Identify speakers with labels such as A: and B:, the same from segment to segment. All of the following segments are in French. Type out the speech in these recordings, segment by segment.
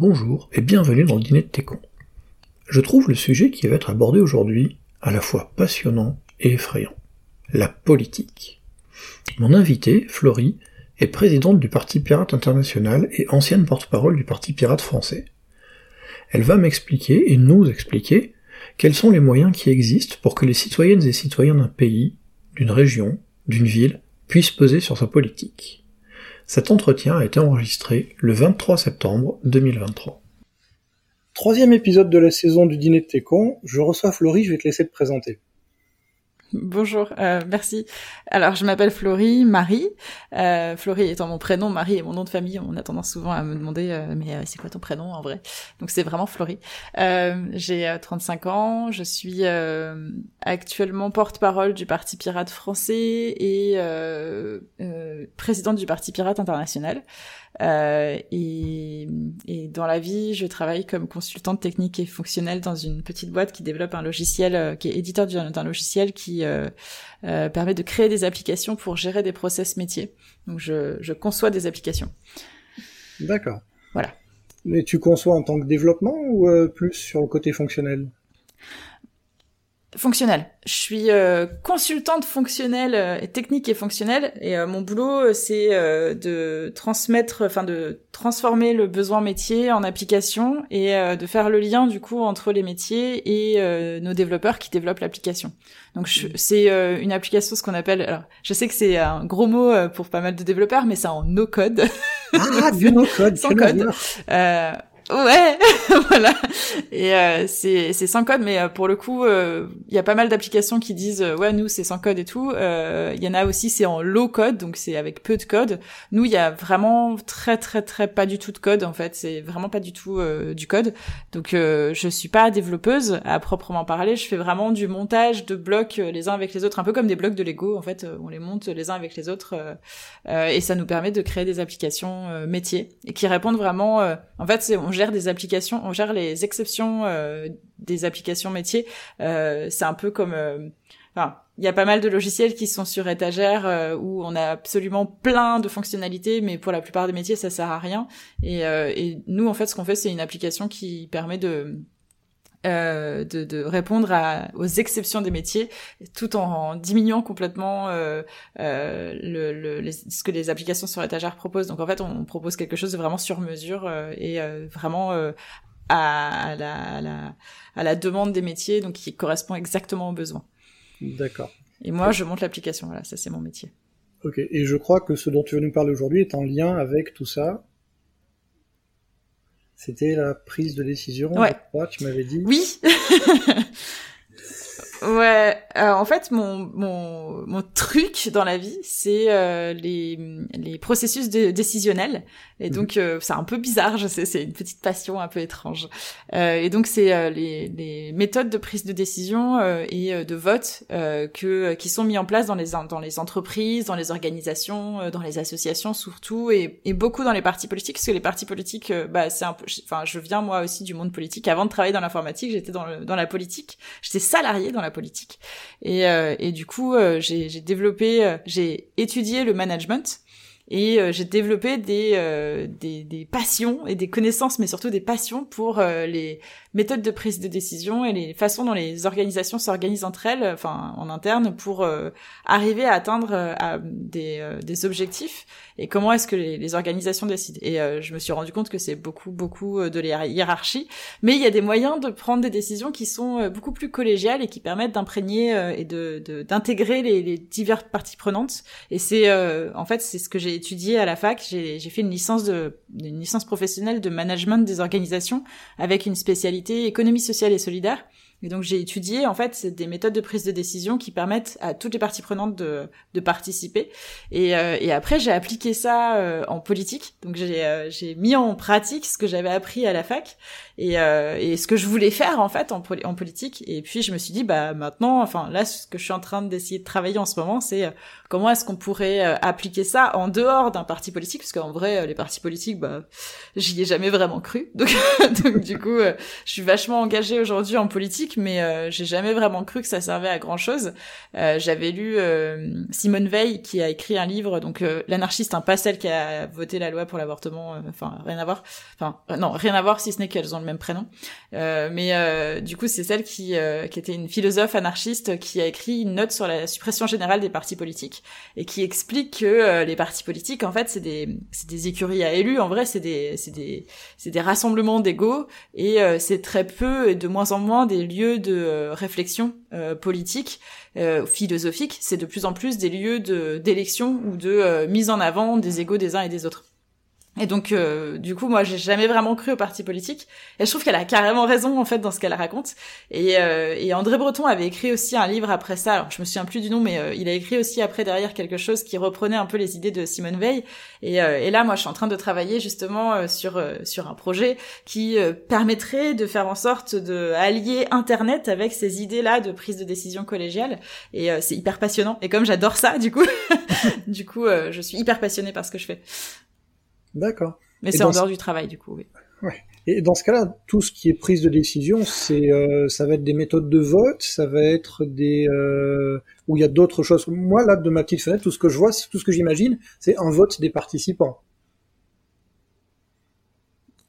A: Bonjour et bienvenue dans le dîner de Técon. Je trouve le sujet qui va être abordé aujourd'hui à la fois passionnant et effrayant. La politique. Mon invitée, Florie, est présidente du Parti Pirate International et ancienne porte-parole du Parti Pirate français. Elle va m'expliquer et nous expliquer quels sont les moyens qui existent pour que les citoyennes et citoyens d'un pays, d'une région, d'une ville, puissent peser sur sa politique. Cet entretien a été enregistré le 23 septembre 2023.
B: Troisième épisode de la saison du dîner de Técon. Je reçois Florie, je vais te laisser te présenter.
C: Bonjour, euh, merci. Alors, je m'appelle Florie, Marie. Euh, Florie étant mon prénom, Marie est mon nom de famille. On a tendance souvent à me demander, euh, mais euh, c'est quoi ton prénom en vrai? Donc, c'est vraiment Florie. J'ai 35 ans. Je suis actuellement porte-parole du Parti Pirate français et présidente du Parti Pirate international. Euh, et, et, dans la vie, je travaille comme consultante technique et fonctionnelle dans une petite boîte qui développe un logiciel, euh, qui est éditeur d'un logiciel qui euh, permet de créer des applications pour gérer des process métiers. Donc je, je conçois des applications.
B: D'accord.
C: Voilà.
B: Mais tu conçois en tant que développement ou plus sur le côté fonctionnel?
C: Fonctionnel. Je suis euh, consultante fonctionnelle, euh, technique et fonctionnelle, et euh, mon boulot c'est de transmettre, enfin de transformer le besoin métier en application et de faire le lien du coup entre les métiers et nos développeurs qui développent l'application. Donc c'est une application ce qu'on appelle, alors je sais que c'est un gros mot pour pas mal de développeurs, mais c'est en no code.
B: Ah, du no code,
C: sans code. Ouais, voilà. Et euh, c'est sans code, mais euh, pour le coup, il euh, y a pas mal d'applications qui disent ouais nous c'est sans code et tout. Il y en a aussi c'est en low code, donc c'est avec peu de code. Nous il y a vraiment très très très pas du tout de code en fait. C'est vraiment pas du tout du code. Donc je suis pas développeuse à proprement parler. Je fais vraiment du montage de blocs les uns avec les autres, un peu comme des blocs de Lego en fait. On les monte les uns avec les autres et ça nous permet de créer des applications métiers et qui répondent vraiment. en fait c'est gère des applications, on gère les exceptions euh, des applications métiers. Euh, c'est un peu comme, euh, il y a pas mal de logiciels qui sont sur étagère où on a absolument plein de fonctionnalités, mais pour la plupart des métiers, ça sert à rien. Et, et nous, en fait, ce qu'on fait, c'est une application qui permet de euh, de, de, répondre à, aux exceptions des métiers, tout en, diminuant complètement euh, euh, le, le, les, ce que les applications sur étagère proposent. Donc en fait, on propose quelque chose de vraiment sur mesure euh, et euh, vraiment à, à, la, à, la, à la demande des métiers, donc qui correspond exactement aux besoins.
B: D'accord.
C: Et moi, je monte l'application. Voilà, ça c'est mon métier.
B: Ok. Et je crois que ce dont tu veux nous parler aujourd'hui est en lien avec tout ça. C'était la prise de décision,
C: ouais.
B: je crois, tu m'avais dit.
C: Oui. Ouais, euh, en fait, mon, mon, mon truc dans la vie, c'est euh, les, les processus de, décisionnels. Et mhm. donc, euh, c'est un peu bizarre, je sais, c'est une petite passion un peu étrange. Euh, et donc, c'est euh, les, les méthodes de prise de décision et de vote que qui sont mis en place dans les dans les entreprises, dans les organisations, dans les associations surtout, et, et beaucoup dans les partis politiques, parce que les partis politiques, bah, c'est un peu, enfin, je viens moi aussi du monde politique. Avant de travailler dans l'informatique, j'étais dans le, dans la politique, j'étais salarié dans la politique. Et, euh, et du coup, euh, j'ai développé, euh, j'ai étudié le management et j'ai développé des, des, des passions et des connaissances, mais surtout des passions pour les méthodes de prise de décision et les façons dont les organisations s'organisent entre elles, enfin en interne, pour arriver à atteindre des, des objectifs et comment est-ce que les, les, organisations décident. Et je me suis rendu compte que c'est beaucoup beaucoup de la hiérarchie, mais il y a des moyens de prendre des décisions qui sont beaucoup plus collégiales et qui permettent d'imprégner et de d'intégrer les, les, diverses parties prenantes. Et c'est en fait c'est ce que j'ai étudié à la fac. J'ai fait une licence de une licence professionnelle de management des organisations avec une spécialité économie sociale et solidaire. Et donc j'ai étudié en fait des méthodes de prise de décision qui permettent à toutes les parties prenantes de, de participer. Et, euh, et après j'ai appliqué ça euh, en politique. Donc j'ai euh, mis en pratique ce que j'avais appris à la fac et, et ce que je voulais faire en fait en, en politique. Et puis je me suis dit bah maintenant, enfin là ce que je suis en train d'essayer de travailler en ce moment, c'est comment est-ce qu'on pourrait appliquer ça en dehors d'un parti politique, parce qu'en vrai les partis politiques, bah j'y ai jamais vraiment cru. Donc du coup je suis vachement engagée aujourd'hui en politique mais j'ai jamais vraiment cru que ça servait à grand chose. J'avais lu Simone Veil qui a écrit un livre, donc l'anarchiste, hein, pas celle qui a voté la loi pour l'avortement, enfin rien à voir, enfin non rien à voir si ce n'est qu'elles ont le même prénom. mais du coup c'est celle qui était une philosophe anarchiste qui a écrit une note sur la suppression générale des partis politiques et qui explique que les partis politiques en fait c'est des c'est des écuries à élus. En vrai c'est des c'est des c'est des rassemblements d'ego et euh, c'est très peu et de moins en moins des lieux de euh, réflexion euh, politique, philosophique. C'est de plus en plus des lieux de d'élection ou de mise en avant des égos des uns et des autres. Et donc, euh, du coup, moi, j'ai jamais vraiment cru au parti politique. Et je trouve qu'elle a carrément raison, en fait, dans ce qu'elle raconte. Et, euh, et, André Breton avait écrit aussi un livre après ça. Alors, je me souviens plus du nom, mais euh, il a écrit aussi après derrière quelque chose qui reprenait un peu les idées de Simone Veil. Et, et là, moi, je suis en train de travailler justement sur sur un projet qui permettrait de faire en sorte de allier Internet avec ces idées-là de prise de décision collégiale. Et c'est hyper passionnant. Et comme j'adore ça, du coup, du coup, je suis hyper passionnée par ce que je fais.
B: D'accord.
C: Mais c'est en dehors du travail, du coup, oui.
B: Ouais. Et dans ce cas-là, tout ce qui est prise de décision, c'est, euh, ça va être des méthodes de vote, ça va être des, euh, où il y a d'autres choses. Moi, là, de ma petite fenêtre, tout ce que je vois, tout ce que j'imagine, c'est un vote des participants.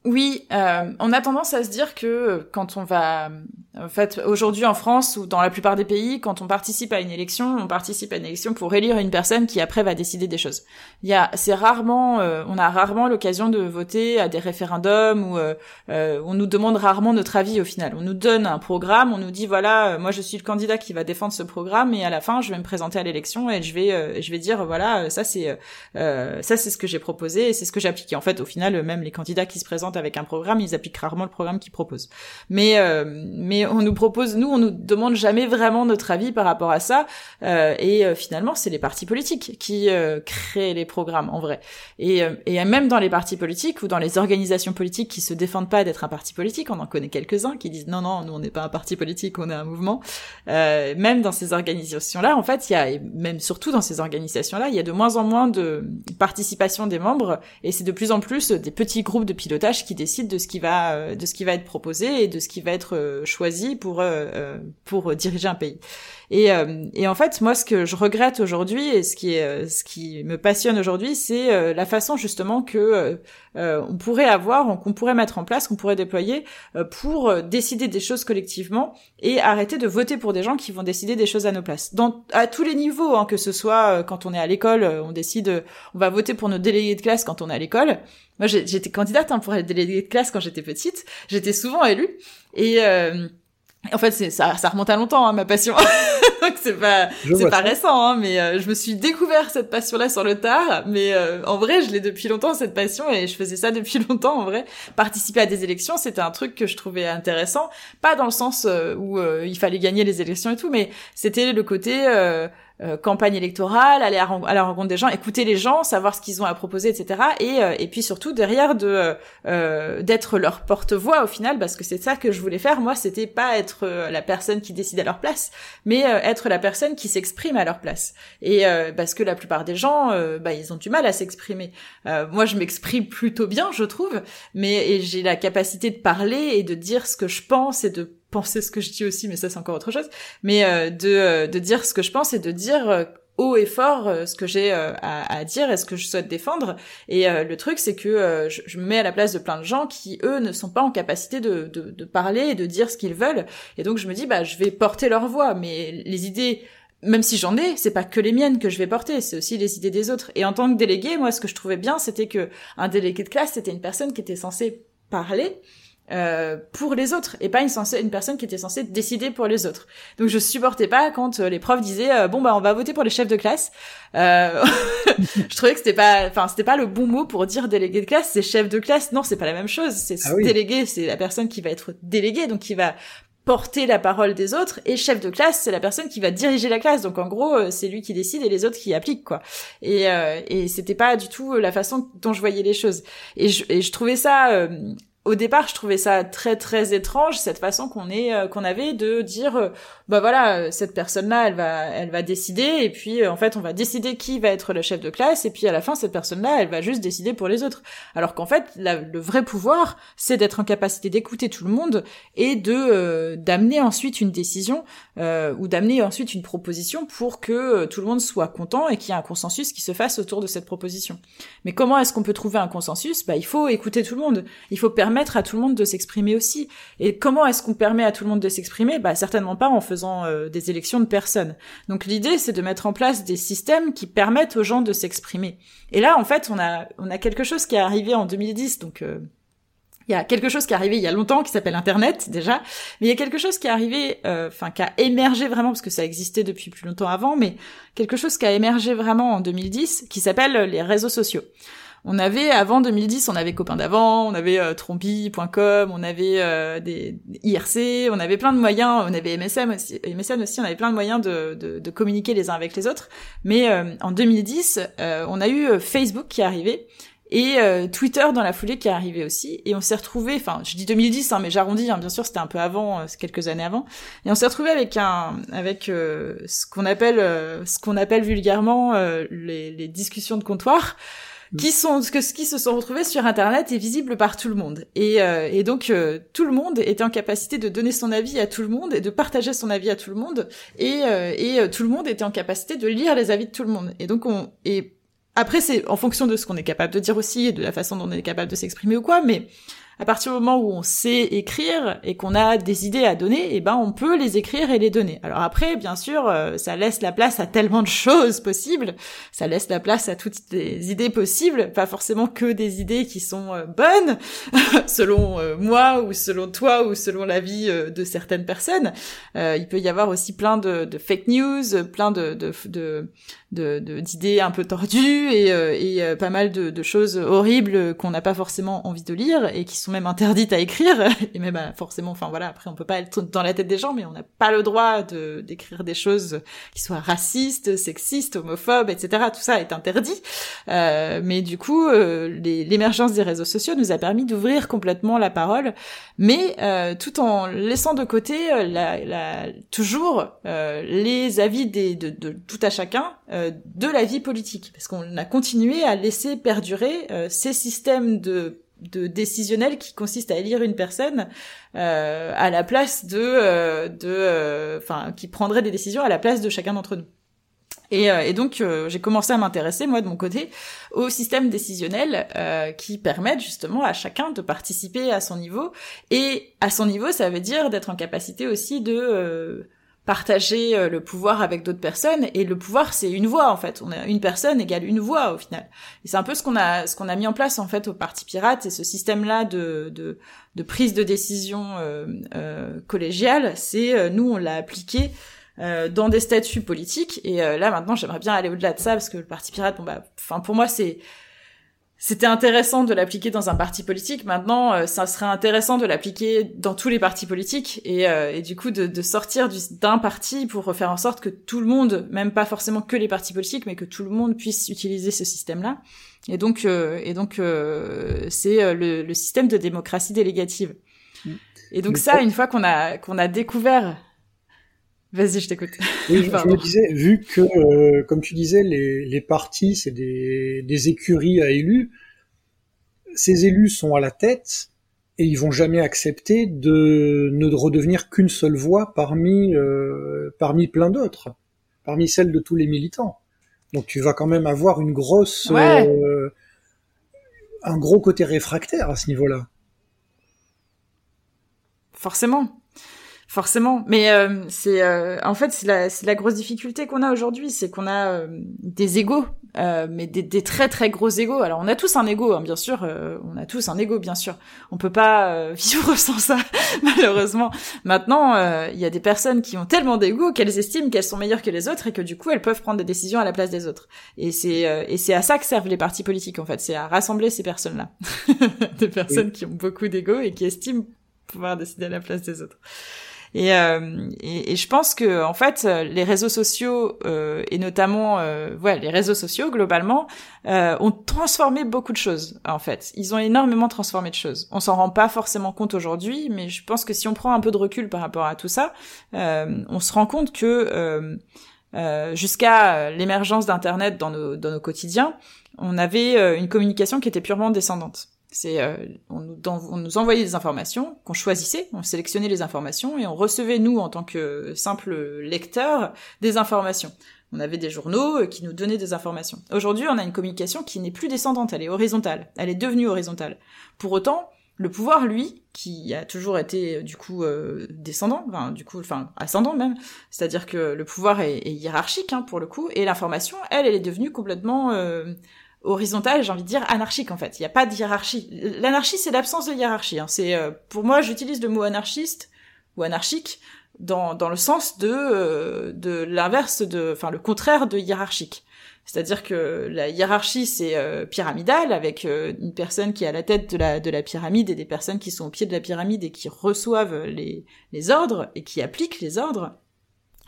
C: Oui, euh, on a tendance à se dire que quand on va, en fait, aujourd'hui en France ou dans la plupart des pays, quand on participe à une élection, on participe à une élection pour élire une personne qui après va décider des choses. Il y a, c'est rarement, euh, on a rarement l'occasion de voter à des référendums ou euh, on nous demande rarement notre avis au final. On nous donne un programme, on nous dit voilà, moi je suis le candidat qui va défendre ce programme et à la fin je vais me présenter à l'élection et je vais, je vais dire voilà, ça c'est, ça c'est ce que j'ai proposé et c'est ce que j'applique. Et en fait, au final, même les candidats qui se présentent avec un programme, ils appliquent rarement le programme qu'ils proposent. Mais euh, mais on nous propose, nous, on nous demande jamais vraiment notre avis par rapport à ça. Euh, et euh, finalement, c'est les partis politiques qui créent les programmes en vrai. Et, et même dans les partis politiques ou dans les organisations politiques qui se défendent pas d'être un parti politique, on en connaît quelques-uns qui disent non non, nous on n'est pas un parti politique, on est un mouvement. même dans ces organisations-là, en fait, il y a même surtout dans ces organisations-là, il y a de moins en moins de participation des membres et c'est de plus en plus des petits groupes de pilotage qui décide de ce qui va euh, de ce qui va être proposé et de ce qui va être euh, choisi pour euh, pour diriger un pays. Et, et en fait, moi, ce que je regrette aujourd'hui et ce qui est ce qui me passionne aujourd'hui, c'est la façon justement que on pourrait avoir, qu'on pourrait mettre en place, qu'on pourrait déployer pour décider des choses collectivement et arrêter de voter pour des gens qui vont décider des choses à nos places. Dans à tous les niveaux, hein, que ce soit quand on est à l'école, on décide, on va voter pour nos délégués de classe quand on est à l'école. Moi, j'étais candidate hein, pour être déléguée de classe quand j'étais petite. J'étais souvent élue. Et euh, en fait, ça, ça remonte à longtemps, hein, ma passion. Donc c'est pas, c'est pas récent, hein, mais euh, je me suis découvert cette passion-là sur le tard. Mais euh, en vrai, je l'ai depuis longtemps cette passion et je faisais ça depuis longtemps. En vrai, participer à des élections, c'était un truc que je trouvais intéressant, pas dans le sens où il fallait gagner les élections et tout, mais c'était le côté euh, campagne électorale, aller à, la rencontre des gens, écouter les gens, savoir ce qu'ils ont à proposer, etc. Et, euh, et puis surtout derrière de euh, d'être leur porte-voix au final, parce que c'est ça que je voulais faire. Moi, c'était pas être la personne qui décide à leur place, mais être la personne qui s'exprime à leur place. Et parce que la plupart des gens, bah, ils ont du mal à s'exprimer. moi, je m'exprime plutôt bien, je trouve, mais j'ai la capacité de parler et de dire ce que je pense et de penser ce que je dis aussi, mais ça c'est encore autre chose. Mais euh, de, euh, de dire ce que je pense et de dire euh, haut et fort ce que j'ai à, à, dire et ce que je souhaite défendre. Et le truc, c'est que je, me mets à la place de plein de gens qui, eux, ne sont pas en capacité de, de, de parler et de dire ce qu'ils veulent. Et donc je me dis, bah, je vais porter leur voix, mais les idées même si j'en ai, c'est pas que les miennes que je vais porter, c'est aussi les idées des autres. Et en tant que délégué, moi, ce que je trouvais bien, c'était que un délégué de classe, c'était une personne qui était censée parler, euh, pour les autres et pas une, une personne qui était censée décider pour les autres. Donc je supportais pas quand euh, les profs disaient euh, bon bah on va voter pour les chefs de classe. je trouvais que c'était pas enfin c'était pas le bon mot pour dire délégué de classe, c'est chef de classe. Non, c'est pas la même chose. C'est ah délégué, c'est la personne qui va être déléguée donc qui va porter la parole des autres et chef de classe c'est la personne qui va diriger la classe donc en gros c'est lui qui décide et les autres qui appliquent quoi et euh, et c'était pas du tout la façon dont je voyais les choses et je, et je trouvais ça au départ, je trouvais ça très très étrange cette façon qu'on est euh, qu'on avait de dire euh, bah voilà euh, cette personne là elle va elle va décider et puis en fait on va décider qui va être le chef de classe et puis à la fin cette personne là elle va juste décider pour les autres. Alors qu'en fait le vrai pouvoir c'est d'être en capacité d'écouter tout le monde et de d'amener ensuite une décision ou d'amener ensuite une proposition pour que tout le monde soit content et qu'il y ait un consensus qui se fasse autour de cette proposition. Mais comment est-ce qu'on peut trouver un consensus? Bah il faut écouter tout le monde. Il faut permettre à tout le monde de s'exprimer aussi. Et comment est-ce qu'on permet à tout le monde de s'exprimer? Bah certainement pas en faisant euh, des élections de personnes. Donc l'idée c'est de mettre en place des systèmes qui permettent aux gens de s'exprimer. Et là en fait on a on a quelque chose qui est arrivé en 2010 donc euh, il y a quelque chose qui est arrivé il y a longtemps qui s'appelle Internet déjà, mais il y a quelque chose qui est arrivé, euh, enfin qui a émergé vraiment parce que ça existait depuis plus longtemps avant, mais quelque chose qui a émergé vraiment en 2010 qui s'appelle les réseaux sociaux. On avait avant 2010, on avait copains d'avant, on avait euh, Trompi.com, on avait euh, des IRC, on avait plein de moyens, on avait MSN aussi, MSN aussi, on avait plein de moyens de, de, de communiquer les uns avec les autres. Mais euh, en 2010, euh, on a eu Facebook qui est arrivé et Twitter dans la foulée qui est arrivé aussi. Et on s'est retrouvé enfin je dis 2010 hein, mais j'arrondis hein, bien sûr c'était un peu avant quelques années avant. Et on s'est retrouvé avec un avec ce qu'on appelle ce qu'on appelle vulgairement les, les discussions de comptoir qui sont que ce qui se sont retrouvés sur internet est visible par tout le monde. Et, euh, et donc euh, tout le monde était en capacité de donner son avis à tout le monde et de partager son avis à tout le monde. Et, euh, et tout le monde était en capacité de lire les avis de tout le monde. Et donc on et après c'est en fonction de ce qu'on est capable de dire aussi et de la façon dont on est capable de s'exprimer ou quoi mais à partir du moment où on sait écrire et qu'on a des idées à donner, eh ben on peut les écrire et les donner. Alors après, bien sûr, euh, ça laisse la place à tellement de choses possibles, ça laisse la place à toutes les idées possibles, pas forcément que des idées qui sont euh, bonnes selon euh, moi ou selon toi ou selon la vie de certaines personnes. il peut y avoir aussi plein de, de fake news, plein de, de, de d'idées un peu tordues et, et pas mal de, de choses horribles qu'on n'a pas forcément envie de lire et qui sont même interdites à écrire. Et même bah, forcément enfin voilà après on peut pas être dans la tête des gens mais on n'a pas le droit de d'écrire des choses qui soient racistes sexistes homophobes etc tout ça est interdit. Euh, mais du coup euh, l'émergence des réseaux sociaux nous a permis d'ouvrir complètement la parole mais euh, tout en laissant de côté euh, la, la, toujours euh, les avis des, de, de, tout à chacun de la vie politique parce qu'on a continué à laisser perdurer ces systèmes de de décisionnel qui consiste à élire une personne euh, à la place de euh, euh, enfin qui prendrait des décisions à la place de chacun d'entre nous. Et, et donc j'ai commencé à m'intéresser moi de mon côté au système décisionnel qui permettent justement à chacun de participer à son niveau et à son niveau ça veut dire d'être en capacité aussi de partager euh, le pouvoir avec d'autres personnes. Et le pouvoir c'est une voix en fait. On a une personne égale une voix au final. Et c'est un peu ce qu'on a ce qu'on a mis en place en fait au parti pirate. Et ce système là de de, de prise de décision euh, euh, collégiale c'est euh, nous on l'a appliqué dans des statuts politiques. Et là maintenant j'aimerais bien aller au-delà de ça parce que le parti pirate bon bah enfin pour moi c'est c'était intéressant de l'appliquer dans un parti politique. Maintenant, euh, ça serait intéressant de l'appliquer dans tous les partis politiques et, euh, et du coup de, de sortir d'un parti pour faire en sorte que tout le monde, même pas forcément que les partis politiques, mais que tout le monde puisse utiliser ce système-là. Et donc, euh, et donc, c'est le, le, système de démocratie délégative. Mm. Et donc ça, une fois qu'on a qu'on a découvert Vas-y, je t'écoute.
B: Oui, je, me disais, vu que, euh, comme tu disais, les, les partis, c'est des, des écuries à élus, ces élus sont à la tête et ils vont jamais accepter de ne redevenir qu'une seule voix parmi, euh, parmi plein d'autres, parmi celles de tous les militants. Donc tu vas quand même avoir une grosse, euh, un gros côté réfractaire à ce niveau-là.
C: Forcément. Forcément, mais euh, c'est euh, en fait c'est la, la grosse difficulté qu'on a aujourd'hui, c'est qu'on a euh, des égaux, mais des, des, très très gros égaux. Alors on a tous un ego, hein, bien sûr, on a tous un ego, bien sûr. On peut pas vivre sans ça, malheureusement. Maintenant, il y a des personnes qui ont tellement d'ego qu'elles estiment qu'elles sont meilleures que les autres et que du coup elles peuvent prendre des décisions à la place des autres. Et c'est et c'est à ça que servent les partis politiques en fait, c'est à rassembler ces personnes-là, des personnes qui ont beaucoup d'ego et qui estiment pouvoir décider à la place des autres. Et, euh, et, et, je pense que en fait, les réseaux sociaux euh, et notamment, euh, les réseaux sociaux globalement euh, ont transformé beaucoup de choses. En fait, ils ont énormément transformé de choses. On s'en rend pas forcément compte aujourd'hui, mais je pense que si on prend un peu de recul par rapport à tout ça, on se rend compte que jusqu'à l'émergence d'Internet dans nos, dans nos quotidiens, on avait une communication qui était purement descendante. C'est euh, on, nous, envoyait des informations qu'on choisissait, on sélectionnait les informations et on recevait nous en tant que simple lecteur des informations. On avait des journaux euh, qui nous donnaient des informations. Aujourd'hui, on a une communication qui n'est plus descendante, elle est horizontale. Elle est devenue horizontale. Pour autant, le pouvoir, lui, qui a toujours été euh, du coup descendant, enfin du coup, enfin ascendant même, c'est-à-dire que le pouvoir est, est hiérarchique hein, pour le coup, et l'information, elle, elle est devenue complètement horizontale, j'ai envie de dire anarchique en fait. Il n'y a pas de hiérarchie. L'anarchie, c'est l'absence de hiérarchie. Hein. C'est euh, pour moi, j'utilise le mot anarchiste ou anarchique dans, dans le sens de euh, de l'inverse de, enfin le contraire de hiérarchique. C'est-à-dire que la hiérarchie c'est euh, avec une personne qui est à la tête de la de la pyramide et des personnes qui sont au pied de la pyramide et qui reçoivent les les ordres et qui appliquent les ordres.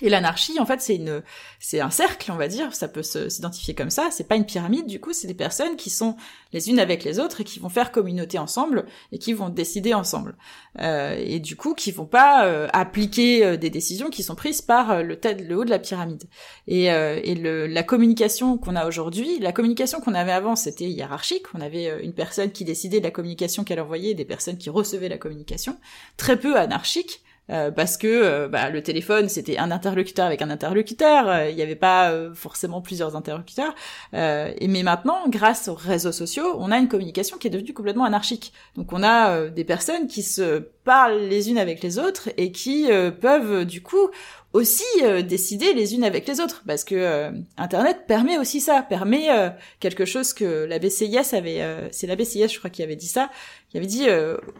C: Et l'anarchie, en fait, c'est une, c'est un cercle, on va dire. Ça peut s'identifier comme ça. C'est pas une pyramide, du coup, c'est des personnes qui sont les unes avec les autres et qui vont faire communauté ensemble et qui vont décider ensemble. Euh, et du coup, qui vont pas euh, appliquer euh, des décisions qui sont prises par euh, le le haut de la pyramide. Et, et le, la communication qu'on a aujourd'hui, la communication qu'on avait avant, c'était hiérarchique. On avait une personne qui décidait de la communication qu'elle envoyait, des personnes qui recevaient la communication. Très peu anarchique euh, parce que euh, bah, le téléphone c'était un interlocuteur avec un interlocuteur, euh, il n'y avait pas forcément plusieurs interlocuteurs. mais maintenant, grâce aux réseaux sociaux, on a une communication qui est devenue complètement anarchique. Donc on a des personnes qui se parlent les unes avec les autres et qui peuvent du coup aussi euh, décider les unes avec les autres parce que euh, internet permet aussi ça permet euh, quelque chose que la BCIS avait c'est la BCIS je crois qui avait dit ça qui avait dit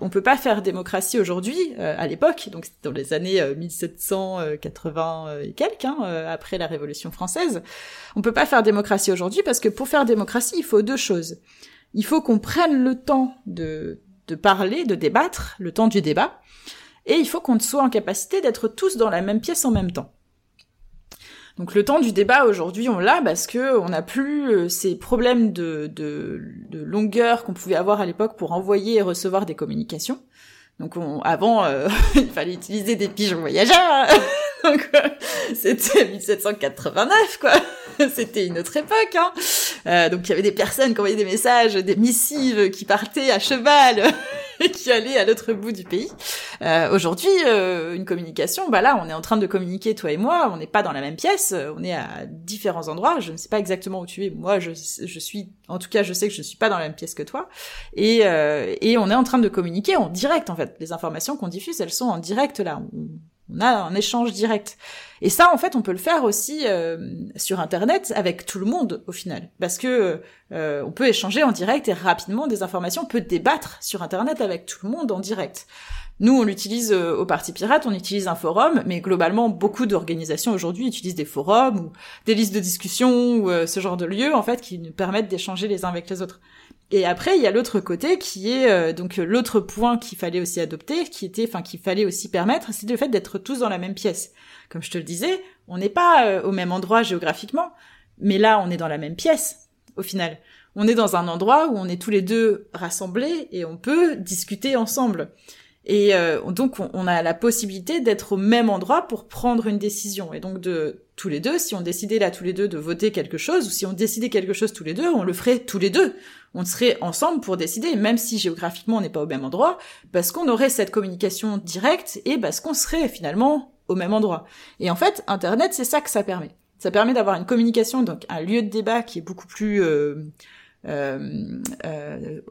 C: on peut pas faire démocratie aujourd'hui à l'époque donc dans les années 1780 et quelques hein, après la révolution française on peut pas faire démocratie aujourd'hui parce que pour faire démocratie il faut deux choses. Il faut qu'on prenne le temps de de parler de débattre le temps du débat et il faut qu'on soit en capacité d'être tous dans la même pièce en même temps. Donc le temps du débat aujourd'hui on l'a parce que on n'a plus euh, ces problèmes de, de, de longueur qu'on pouvait avoir à l'époque pour envoyer et recevoir des communications. Donc on, avant euh, il fallait utiliser des pigeons voyageurs. Donc euh, c'était 1789 quoi. c'était une autre époque. Hein. Euh, donc il y avait des personnes qui envoyaient des messages, des missives qui partaient à cheval qui allait à l'autre bout du pays. Euh, Aujourd'hui, euh, une communication, bah là, on est en train de communiquer, toi et moi, on n'est pas dans la même pièce, euh, on est à différents endroits, je ne sais pas exactement où tu es, moi je, suis, en tout cas je sais que je suis pas dans la même pièce que toi, et, euh, et on est en train de communiquer en direct en fait. Les informations qu'on diffuse, elles sont en direct là, on a un échange direct. Et ça, en fait, on peut le faire aussi euh, sur Internet avec tout le monde au final, parce que euh, on peut échanger en direct et rapidement des informations, on peut débattre sur Internet avec tout le monde en direct. Nous, on l'utilise euh, au Parti Pirate, on utilise un forum, mais globalement, beaucoup d'organisations aujourd'hui utilisent des forums ou des listes de discussion ou ce genre de lieux, en fait, qui nous permettent d'échanger les uns avec les autres. Et après, il y a l'autre côté qui est euh, donc l'autre point qu'il fallait aussi adopter, qui était, enfin qu'il fallait aussi permettre, c'est le fait d'être tous dans la même pièce. Comme je te le disais, on n'est pas euh, au même endroit géographiquement, mais là, on est dans la même pièce au final. On est dans un endroit où on est tous les deux rassemblés et on peut discuter ensemble. Et euh, donc on, a la possibilité d'être au même endroit pour prendre une décision. Et donc de tous les deux, si on décidait là tous les deux de voter quelque chose, ou si on décidait quelque chose tous les deux, on le ferait tous les deux on serait ensemble pour décider, même si géographiquement on n'est pas au même endroit, parce qu'on aurait cette communication directe et parce qu'on serait finalement au même endroit. Et en fait, Internet, c'est ça que ça permet. Ça permet d'avoir une communication, donc un lieu de débat qui est beaucoup plus euh, euh, euh,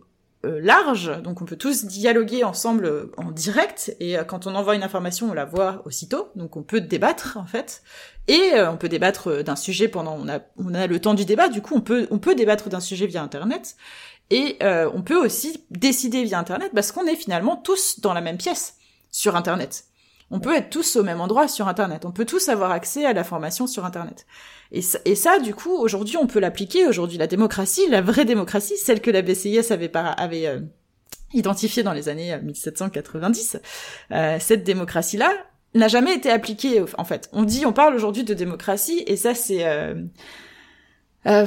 C: large, donc on peut tous dialoguer ensemble euh, en direct, et euh, quand on envoie une information, on la voit aussitôt, donc on peut débattre en fait, et on peut débattre d'un sujet pendant, on a, on a le temps du débat, du coup on peut, on peut débattre d'un sujet via Internet, et on peut aussi décider via Internet parce qu'on est finalement tous dans la même pièce sur Internet. On peut être tous au même endroit sur Internet. On peut tous avoir accès à la formation sur Internet. Et ça, du coup, aujourd'hui, on peut l'appliquer. Aujourd'hui, la démocratie, la vraie démocratie, celle que la BCIS avait, euh, identifiée dans les années 1790, euh, euh, cette démocratie-là, n'a jamais été appliqué en fait. On dit, on parle aujourd'hui de démocratie et ça c'est euh, euh,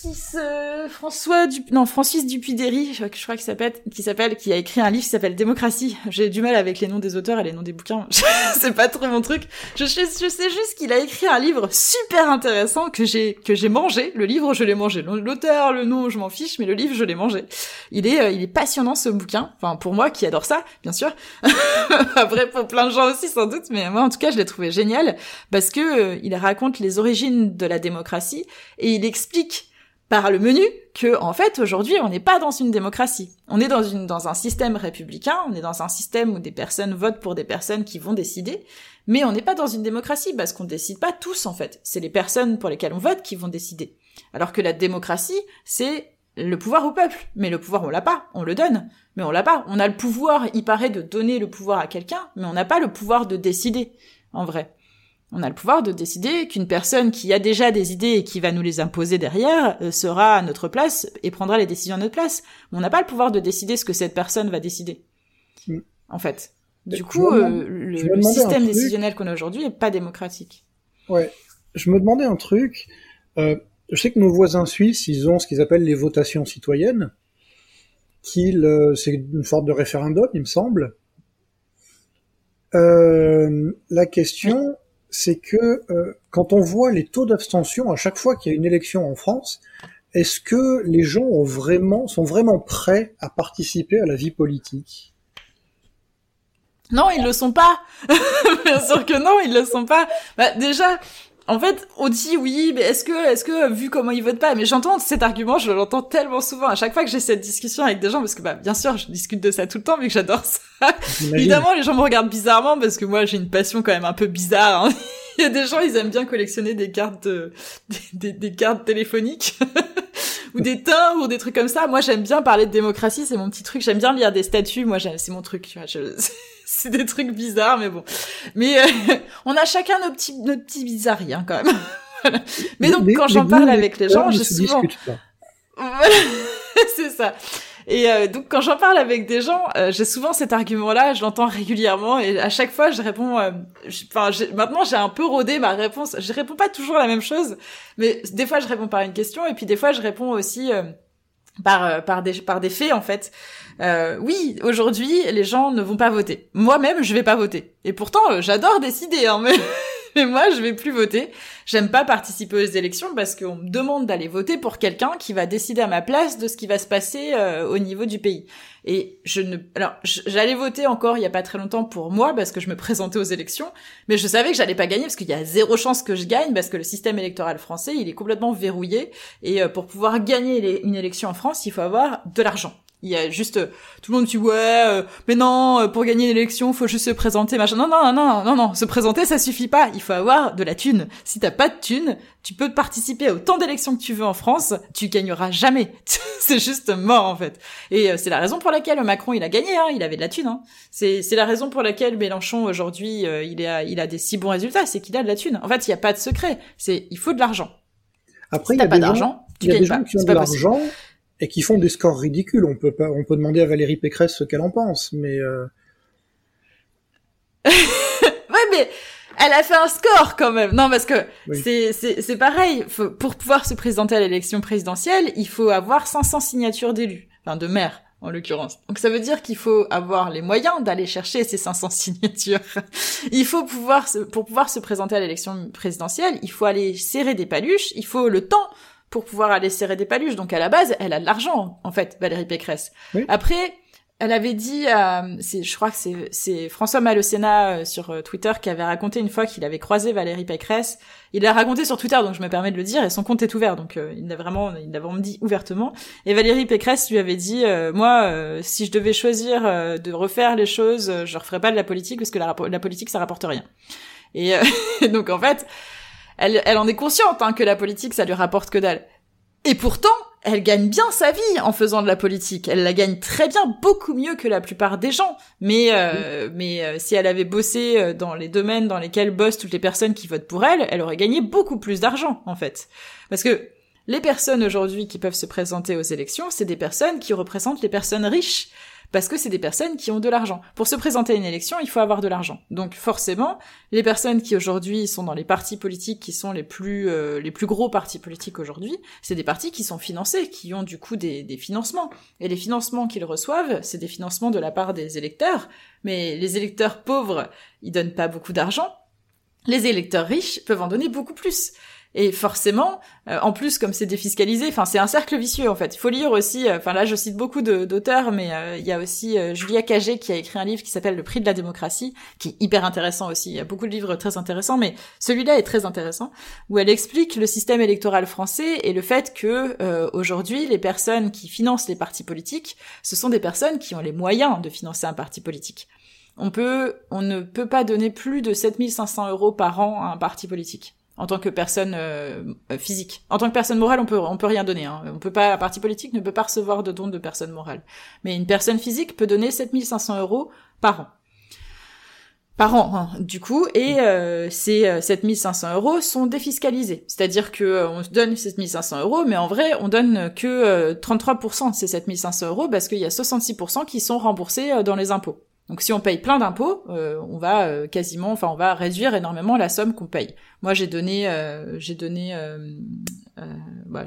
C: Francis euh, François du non Francis Dupuy-Derry, je, crois qu'il s'appelle qui s'appelle qui a écrit un livre qui s'appelle Démocratie. J'ai du mal avec les noms des auteurs et les noms des bouquins. c'est pas trop mon truc. Je, je, je sais juste qu'il a écrit un livre super intéressant que j'ai que j'ai mangé. Le livre je l'ai mangé. L'auteur, le nom, je m'en fiche, mais le livre je l'ai mangé. Il est euh, il est passionnant ce bouquin. Enfin pour moi qui adore ça, bien sûr. Après pour plein de gens aussi sans doute, mais moi en tout cas je l'ai trouvé génial parce que euh, il raconte les origines de la démocratie et il explique par le menu que en fait aujourd'hui on n'est pas dans une démocratie. On est dans un système républicain, on est dans un système où des personnes votent pour des personnes qui vont décider, mais on n'est pas dans une démocratie parce qu'on décide pas tous en fait. C'est les personnes pour lesquelles on vote qui vont décider. Alors que la démocratie, c'est le pouvoir au peuple. Mais le pouvoir, on l'a pas, on le donne. Mais on l'a pas. On a le pouvoir, il paraît, de donner le pouvoir à quelqu'un, mais on n'a pas le pouvoir de décider, en vrai. On a le pouvoir de décider qu'une personne qui a déjà des idées et qui va nous les imposer derrière euh, sera à notre place et prendra les décisions à notre place. Mais on n'a pas le pouvoir de décider ce que cette personne va décider. Mm. En fait. Du coup, euh, le, système décisionnel qu'on a aujourd'hui est pas démocratique.
B: Ouais. Je me demandais un truc. Euh, je sais que nos voisins suisses, ils ont ce qu'ils appellent les votations citoyennes. Qu'ils, c'est une sorte de référendum, il me semble. la question, c'est que euh, quand on voit les taux d'abstention à chaque fois qu'il y a une élection en France, est-ce que les gens ont sont vraiment prêts à participer à la vie politique?
C: Non, ils le sont pas. Bien sûr que non, ils le sont pas. Bah, déjà, en fait, on dit oui, mais est-ce que, est-ce que, vu comment ils votent pas, mais j'entends cet argument, je l'entends tellement souvent à chaque fois que j'ai cette discussion avec des gens, parce que bah, bien sûr, je discute de ça tout le temps, vu que j'adore ça. Évidemment, les gens me regardent bizarrement parce que moi, j'ai une passion quand même un peu bizarre. Hein. Il y a des gens, ils aiment bien collectionner des cartes, des, des, cartes téléphoniques. ou des timbres ou des trucs comme ça. Moi, j'aime bien parler de démocratie, c'est mon petit truc. J'aime bien lire des statuts. Moi, c'est mon truc. Tu vois, je... c'est des trucs bizarres, mais bon. Mais euh, on a chacun nos petits, nos petits bizarreries, hein, quand même. Mais donc, quand j'en parle avec les gens, je souvent... c'est ça. Et euh, donc quand j'en parle avec des gens, euh, j'ai souvent cet argument-là, je l'entends régulièrement et à chaque fois je réponds. Enfin, maintenant j'ai un peu rodé ma réponse. Je réponds pas toujours la même chose, mais des fois je réponds par une question et puis des fois je réponds aussi par par des par des faits en fait. Euh, oui, aujourd'hui, les gens ne vont pas voter. Moi-même, je vais pas voter. Et pourtant, euh, j'adore décider, hein, mais... mais moi, je vais plus voter. J'aime pas participer aux élections parce qu'on me demande d'aller voter pour quelqu'un qui va décider à ma place de ce qui va se passer euh, au niveau du pays. Et je ne, alors, j'allais voter encore il y a pas très longtemps pour moi parce que je me présentais aux élections, mais je savais que j'allais pas gagner parce qu'il y a zéro chance que je gagne parce que le système électoral français, il est complètement verrouillé et pour pouvoir gagner une élection en France, il faut avoir de l'argent. Il y a juste tout le monde dit ouais, euh, mais non, euh, pour gagner une élection, faut juste se présenter, machin. Non, non, non, non, non, se présenter, ça suffit pas. Il faut avoir de la thune. Si t'as pas de thune, tu peux participer à autant d'élections que tu veux en France, tu gagneras jamais. c'est juste mort en fait. Et euh, c'est la raison pour laquelle Macron il a gagné. Hein, il avait de la thune. Hein. C'est c'est la raison pour laquelle Mélenchon aujourd'hui il a il a des si bons résultats, c'est qu'il a de la thune. En fait, il y a pas de secret. C'est il faut de l'argent.
B: Après, il y a pas d'argent, tu gagnes pas. Ont de l'argent et qui font des scores ridicules. On peut pas, on peut demander à Valérie Pécresse ce qu'elle en pense, mais. Euh...
C: ouais, mais elle a fait un score quand même. Non, parce que c'est c'est pareil. pour pouvoir se présenter à l'élection présidentielle, il faut avoir 500 signatures d'élus, enfin de maires en l'occurrence. Donc ça veut dire qu'il faut avoir les moyens d'aller chercher ces 500 signatures. il faut pouvoir pour pouvoir se présenter à l'élection présidentielle, il faut aller serrer des paluches, il faut le temps pour pouvoir aller serrer des paluches. Donc à la base, elle a de l'argent, en fait, Valérie Pécresse. Après, elle avait dit, euh, je crois que c'est François Malocena euh, sur euh, Twitter qui avait raconté une fois qu'il avait croisé Valérie Pécresse. Il l'a raconté sur Twitter, donc je me permets de le dire, et son compte est ouvert, donc il l'a vraiment, il l'a vraiment dit ouvertement. Et Valérie Pécresse lui avait dit, moi, si je devais choisir de refaire les choses, je referais pas de la politique parce que la, la politique ça rapporte rien. Et donc en fait, elle, elle en est consciente hein, que la politique, ça lui rapporte que dalle. Et pourtant, elle gagne bien sa vie en faisant de la politique. Elle la gagne très bien, beaucoup mieux que la plupart des gens. Mais euh, mais euh, si elle avait bossé euh, dans les domaines dans lesquels bossent toutes les personnes qui votent pour elle, elle aurait gagné beaucoup plus d'argent en fait. Parce que les personnes aujourd'hui qui peuvent se présenter aux élections, c'est des personnes qui représentent les personnes riches parce que c'est des personnes qui ont de l'argent. Pour se présenter à une élection, il faut avoir de l'argent. Donc forcément, les personnes qui aujourd'hui sont dans les partis politiques qui sont les plus euh, les plus gros partis politiques aujourd'hui, c'est des partis qui sont financés, qui ont du coup des, des financements. Et les financements qu'ils reçoivent, c'est des financements de la part des électeurs, mais les électeurs pauvres, ils donnent pas beaucoup d'argent. Les électeurs riches peuvent en donner beaucoup plus. Et forcément, euh, en plus, comme c'est défiscalisé, enfin c'est un cercle vicieux en fait. Il faut lire aussi, euh, enfin là je cite beaucoup d'auteurs, mais euh, il y a aussi Julia Cagé qui a écrit un livre qui s'appelle Le Prix de la démocratie, qui est hyper intéressant aussi. Il y a beaucoup de livres très intéressants, mais celui-là est très intéressant, où elle explique le système électoral français et le fait que aujourd'hui les personnes qui financent les partis politiques, ce sont des personnes qui ont les moyens de financer un parti politique. On peut, on ne peut pas donner plus de 7500 euros par an à un parti politique en tant que personne euh, physique. En tant que personne morale, on peut on peut rien donner. Hein. On peut pas, un parti politique ne peut pas recevoir de dons de personne morale. Mais une personne physique peut donner 7500 euros par an. Par an, hein, du coup, et euh, ces 7500 euh, euros sont défiscalisés. C'est-à-dire que euh, on donne 7500 euros, mais en vrai, on donne que 33% de ces 7500 euros parce qu'il y a 66% qui sont remboursés dans les impôts. Donc si on paye plein d'impôts, euh, on va euh, quasiment, enfin on va réduire énormément la somme qu'on paye. Moi j'ai donné, euh, j'ai donné, bah,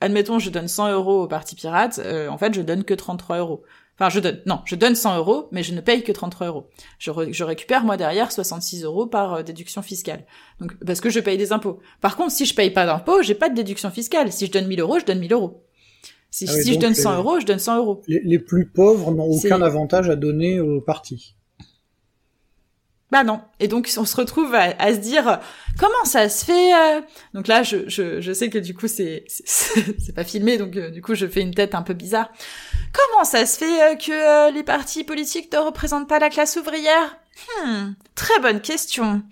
C: admettons je donne 100 euros au parti pirate, en fait je donne que 33 euros. Enfin je donne, non, je donne 100 euros, mais je ne paye que 33 euros. Je, je récupère moi derrière 66 euros par déduction fiscale. Donc parce que je paye des impôts. Par contre si je paye pas d'impôts, j'ai pas de déduction fiscale. Si je donne 1000 euros, je donne 1000 euros. Si, ah je donne 100 euros, je donne 100 euros.
B: Les, plus pauvres n'ont aucun avantage à donner au parti.
C: Bah non. Et donc on se retrouve à, se dire comment ça se fait. Euh? Donc là, je, je, je, sais que du coup c'est c'est pas filmé, donc euh, du coup je fais une tête un peu bizarre. Comment ça se fait euh, que les partis politiques ne représentent pas la classe ouvrière? Hmm, très bonne question.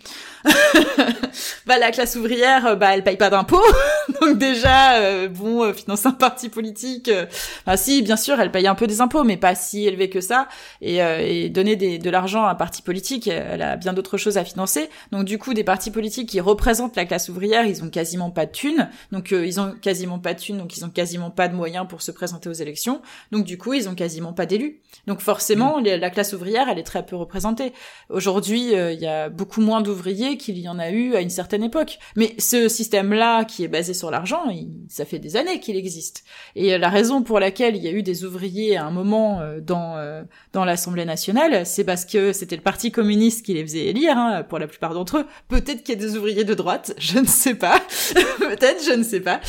C: bah la classe ouvrière, euh, bah elle paye pas d'impôts, donc déjà euh, bon euh, financer un parti politique. Euh, bah si bien sûr elle paye un peu des impôts, mais pas si élevé que ça. Et, et donner des, de l'argent à un parti politique, elle a bien d'autres choses à financer. Donc du coup des partis politiques qui représentent la classe ouvrière, ils ont quasiment pas de thunes, donc ils ont quasiment pas de thunes, donc ils ont quasiment pas de moyens pour se présenter aux élections. Donc du coup ils ont quasiment pas d'élus. Donc forcément mmh. la classe ouvrière elle est très peu représentée. Aujourd'hui, euh, il y a beaucoup moins d'ouvriers qu'il y en a eu à une certaine époque. Mais ce système-là, qui est basé sur l'argent, ça fait des années qu'il existe. Et euh, la raison pour laquelle il y a eu des ouvriers à un moment euh, dans dans l'Assemblée nationale, c'est parce que c'était le Parti communiste qui les faisait élire, hein, pour la plupart d'entre eux. Peut-être qu'il y a des ouvriers de droite, je ne sais pas. Peut-être, je ne sais pas.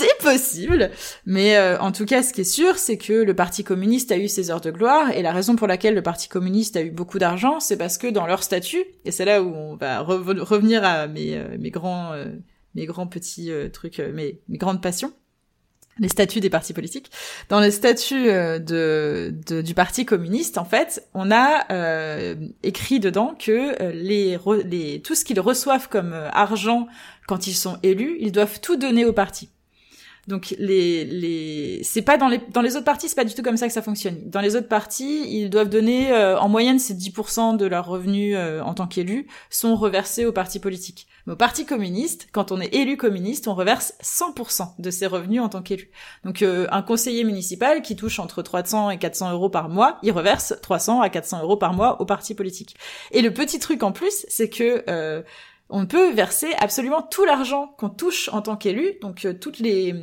C: C'est possible. Mais en tout cas, ce qui est sûr, c'est que le Parti communiste a eu ses heures de gloire, et la raison pour laquelle le Parti communiste a eu beaucoup d'argent, c'est parce que dans leur statut, et c'est là où on va revenir à mes, euh, mes grands, euh, mes grands petits euh, trucs, mes, mes grandes passions, les statuts des partis politiques. Dans les statuts de, du Parti communiste, en fait, on a écrit dedans que les, les, tout ce qu'ils reçoivent comme argent quand ils sont élus, ils doivent tout donner au parti. Donc les les c'est pas dans les dans les autres parties, c'est pas du tout comme ça que ça fonctionne. Dans les autres parties, ils doivent donner euh, en moyenne c'est 10% de leurs revenus euh, en tant qu'élus sont reversés au parti politique. Mais au parti communiste, quand on est élu communiste, on reverse 100% de ses revenus en tant qu'élu. Donc euh, un conseiller municipal qui touche entre 300 et 400 euros par mois, il reverse 300 à 400 euros par mois au parti politique. Et le petit truc en plus, c'est que on peut verser absolument tout l'argent qu'on touche en tant qu'élu, donc euh, toutes les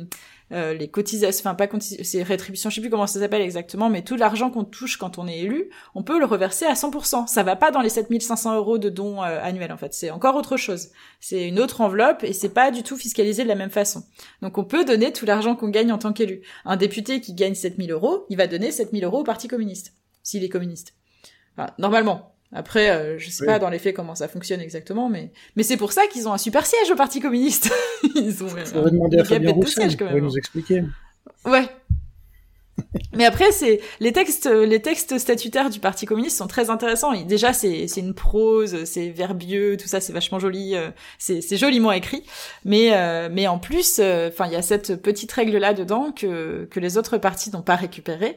C: euh, les cotisations, enfin pas c'est rétributions, je sais plus comment ça s'appelle exactement, mais tout l'argent qu'on touche quand on est élu, on peut le reverser à 100%. Ça va pas dans les 7500 euros de dons euh, annuels en fait, c'est encore autre chose. C'est une autre enveloppe et c'est pas du tout fiscalisé de la même façon. Donc on peut donner tout l'argent qu'on gagne en tant qu'élu. Un député qui gagne 7000 euros, il va donner 7000 euros au Parti communiste, s'il est communiste. Enfin, normalement, après, euh, je sais pas dans les faits comment ça fonctionne exactement, mais mais c'est pour ça qu'ils ont un super siège au Parti communiste.
B: Ils ont. Faudrait demander à Fabien Roussel, il pourrait nous expliquer.
C: Ouais, mais après, c'est les textes, les textes statutaires du Parti communiste sont très intéressants. déjà, c'est une prose, c'est verbieux, tout ça, c'est vachement joli, euh, c'est joliment écrit. Mais euh, mais en plus, euh, enfin, il y a cette petite règle là dedans que que les autres partis n'ont pas récupéré,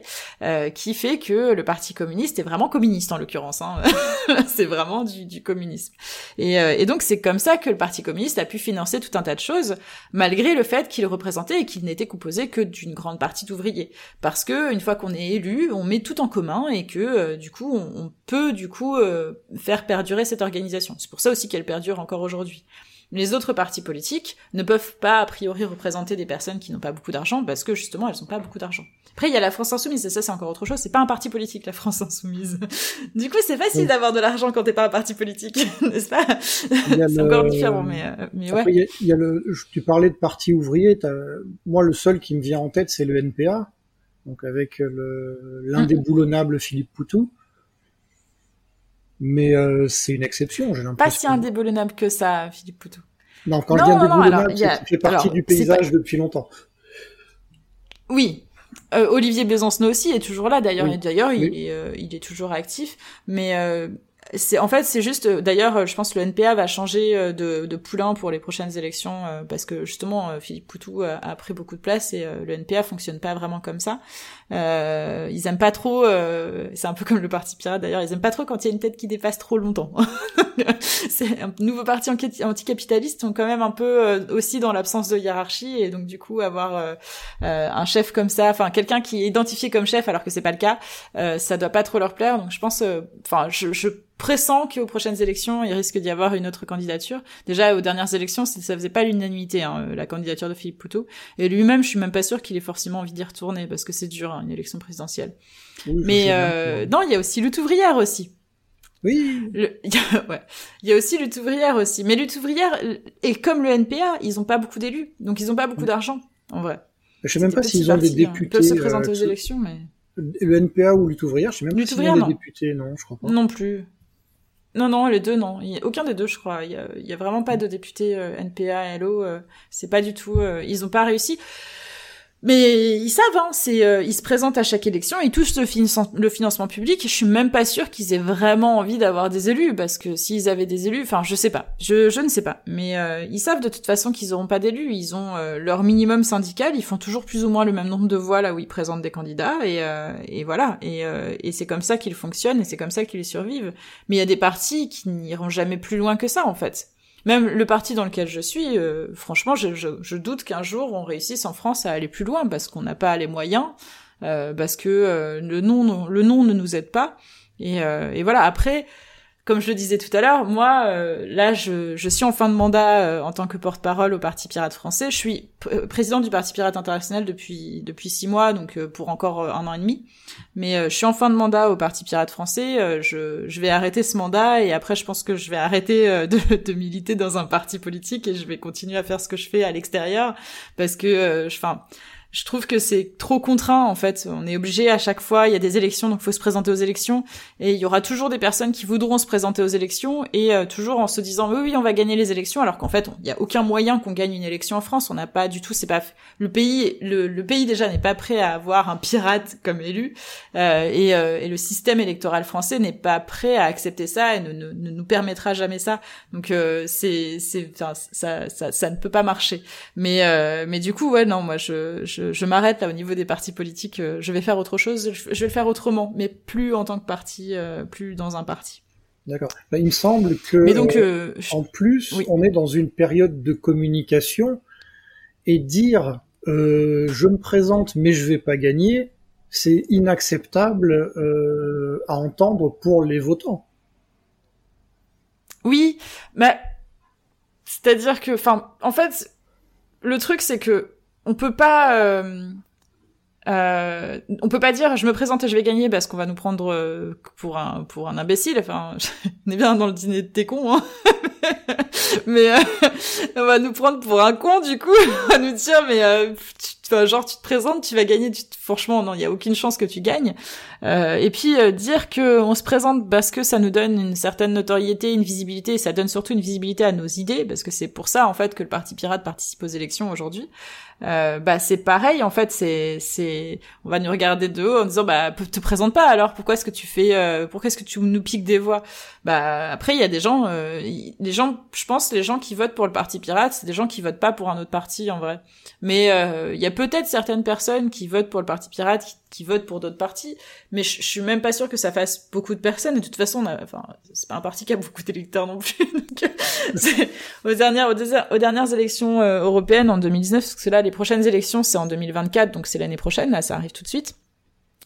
C: qui fait que le Parti communiste est vraiment communiste en l'occurrence. Hein. c'est vraiment du, du communisme. Et, et donc c'est comme ça que le Parti communiste a pu financer tout un tas de choses, malgré le fait qu'il représentait et qu'il n'était composé que d'une grande partie d'ouvriers. Parce parce que une fois qu'on est élu, on met tout en commun et que euh, du coup on, on, peut du coup euh, faire perdurer cette organisation. C'est pour ça aussi qu'elle perdure encore aujourd'hui. Les autres partis politiques ne peuvent pas a priori représenter des personnes qui n'ont pas beaucoup d'argent parce que justement elles n'ont pas beaucoup d'argent. Après il y a la France insoumise et ça c'est encore autre chose. C'est pas un parti politique la France insoumise. du coup c'est facile d'avoir de l'argent quand t'es pas un parti politique, n'est-ce pas? C'est encore différent mais euh, mais ouais.
B: il, y y a, le, tu parlais de parti ouvrier. Moi le seul qui me vient en tête c'est le NPA. Donc avec l'indéboulonnable Philippe Poutou mais euh, c'est une exception, j'ai l'impression.
C: Pas si indéboulonnable que ça, Philippe Poutou.
B: Non, quand je dis indéboulonnable, c'est fait partie du paysage depuis longtemps.
C: Oui. Euh, Olivier Besancenot aussi est toujours là, d'ailleurs. Oui. D'ailleurs, il, est, euh, il est toujours actif. Mais euh, en fait c'est juste d'ailleurs je pense que le NPA va changer euh, de, de poulain pour les prochaines élections euh, parce que justement Philippe Poutou a, pris beaucoup de place et le NPA fonctionne pas vraiment comme ça. Euh, ils aiment pas trop euh, c'est un peu comme le parti pirate d'ailleurs ils aiment pas trop quand il y a une tête qui dépasse trop longtemps. C'est un nouveau parti anticapitaliste sont quand même un peu euh, aussi dans l'absence de hiérarchie et donc du coup avoir un chef comme ça enfin quelqu'un qui est identifié comme chef alors que c'est pas le cas ça doit pas trop leur plaire. Donc je pense enfin je, je pressant qu'aux prochaines élections, il risque d'y avoir une autre candidature. Déjà, aux dernières élections, ça faisait pas l'unanimité, hein, la candidature de Philippe Poutou. Et lui-même, je suis même pas sûr qu'il ait forcément envie d'y retourner, parce que c'est dur, hein, une élection présidentielle. Oui, Mais euh, non, il y a aussi lutte ouvrière aussi.
B: Oui.
C: Le, il, y a, ouais. il y a aussi lutte ouvrière aussi. Mais lutte ouvrière, et comme le NPA, ils ont pas beaucoup d'élus, donc ils ont pas beaucoup d'argent, en vrai.
B: Je sais même pas s'ils ont des députés. Hein. Ils
C: peuvent se présenter euh, aux élections, mais...
B: Le NPA ou lutte ouvrière, je sais même pas s'ils ont des députés, non, je crois pas.
C: Non plus. Non, non, les deux, non. A aucun des deux, je crois. Il y a, vraiment pas de députés euh, NPA, LO. Euh, c'est pas du tout. Euh, ils ont pas réussi. Mais ils savent, hein, c'est, euh, ils se présentent à chaque élection, ils touchent le, financement public. Je suis même pas sûre qu'ils aient vraiment envie d'avoir des élus, parce que s'ils avaient des élus, enfin, je sais pas, je, je ne sais pas. Mais euh, ils savent de toute façon qu'ils auront pas d'élus. Ils ont euh, leur minimum syndical, ils font toujours plus ou moins le même nombre de voix là où ils présentent des candidats, et, et voilà. Et, et c'est comme ça qu'ils fonctionnent, et c'est comme ça qu'ils survivent. Mais il y a des partis qui n'iront jamais plus loin que ça, en fait. Même le parti dans lequel je suis, euh, franchement, je, je, je doute qu'un jour on réussisse en France à aller plus loin parce qu'on n'a pas les moyens, euh, parce que euh, le nom, le nom ne nous aide pas. Et, euh, et voilà. Après, comme je le disais tout à l'heure, moi, euh, là, je, je, suis en fin de mandat euh, en tant que porte-parole au Parti Pirate français. Je suis euh, président du Parti Pirate international depuis depuis six mois, donc pour encore un an et demi. Mais je suis en fin de mandat au Parti Pirate français. je, je vais arrêter ce mandat et après, je pense que je vais arrêter de, de militer dans un parti politique et je vais continuer à faire ce que je fais à l'extérieur parce que, enfin je trouve que c'est trop contraint en fait. On est obligé à chaque fois, il y a des élections, donc faut se présenter aux élections, et il y aura toujours des personnes qui voudront se présenter aux élections, et euh, toujours en se disant oui oui on va gagner les élections, alors qu'en fait il n'y a aucun moyen qu'on gagne une élection en France. On n'a pas du tout, c'est pas le pays, le, le pays déjà n'est pas prêt à avoir un pirate comme élu, euh, et, euh, et, le système électoral français n'est pas prêt à accepter ça et ne, ne, nous permettra jamais ça. Donc euh, c'est c'est ça, ça, ça ça ne peut pas marcher. Mais euh, mais du coup ouais non moi je, je je, m'arrête là au niveau des partis politiques. Euh, je vais faire autre chose. Je, vais le faire autrement, mais plus en tant que parti, euh, plus dans un parti.
B: D'accord. Bah, il me semble que,
C: mais donc, euh,
B: en plus, on est dans une période de communication et dire euh, je me présente mais je vais pas gagner, c'est inacceptable euh, à entendre pour les votants.
C: Oui, mais c'est-à-dire que, enfin, en fait, le truc c'est que on peut pas euh, euh, on peut pas dire je me présente et je vais gagner parce qu'on va nous prendre euh, pour un pour un imbécile. Enfin on est bien dans le dîner de tes cons hein. Mais on va nous prendre pour un con du coup. On va nous dire mais tu, genre tu te présentes tu vas gagner tu, franchement non il y a aucune chance que tu gagnes. Et puis dire que on se présente parce que ça nous donne une certaine notoriété une visibilité ça donne surtout une visibilité à nos idées parce que c'est pour ça en fait que le parti pirate participe aux élections aujourd'hui euh, bah c'est pareil en fait c'est c'est on va nous regarder de haut en disant bah te présente pas alors pourquoi est-ce que tu fais euh, pourquoi est-ce que tu nous piques des voix? Bah après il y a des gens euh, les gens je pense les gens qui votent pour le parti pirate c'est des gens qui votent pas pour un autre parti en vrai. Mais euh, il y a peut-être certaines personnes qui votent pour le parti pirate qui votent pour d'autres partis mais je, suis même pas sûr que ça fasse beaucoup de personnes et de toute façon on a, enfin c'est pas un parti qui a beaucoup d'électeurs non plus aux dernières aux, dernières élections européennes en 2019 parce que là les prochaines élections, c'est en 2024, donc c'est l'année prochaine, là, ça arrive tout de suite.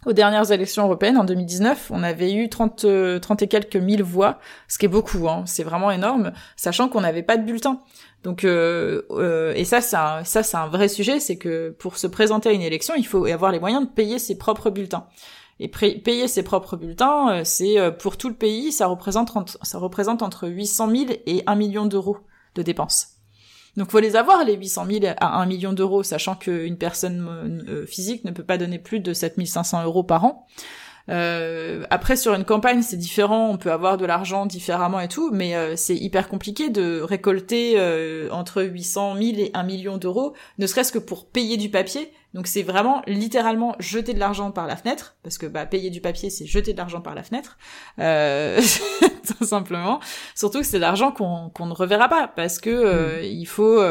C: aux dernières élections européennes en 2019, on avait eu 30, 30 et quelques mille voix, ce qui est beaucoup, hein, c'est vraiment énorme, sachant qu'on n'avait pas de bulletin. Donc euh, euh, et ça c'est un, ça c'est un vrai sujet, c'est que pour se présenter à une élection, il faut avoir les moyens de payer ses propres bulletins. Et payer ses propres bulletins, euh, c'est pour tout le pays, ça représente ça représente entre 800 000 et 1 million d'euros de dépenses. Donc faut les avoir les 800 000 à 1 million d'euros, sachant qu'une personne physique ne peut pas donner plus de 7500 euros par an. Euh, après sur une campagne c'est différent, on peut avoir de l'argent différemment et tout, mais euh, c'est hyper compliqué de récolter euh, entre 800 000 et 1 million d'euros, ne serait-ce que pour payer du papier. Donc c'est vraiment littéralement jeter de l'argent par la fenêtre, parce que bah, payer du papier c'est jeter de l'argent par la fenêtre, tout simplement. Surtout que c'est de l'argent qu'on ne reverra pas, parce que mmh. il faut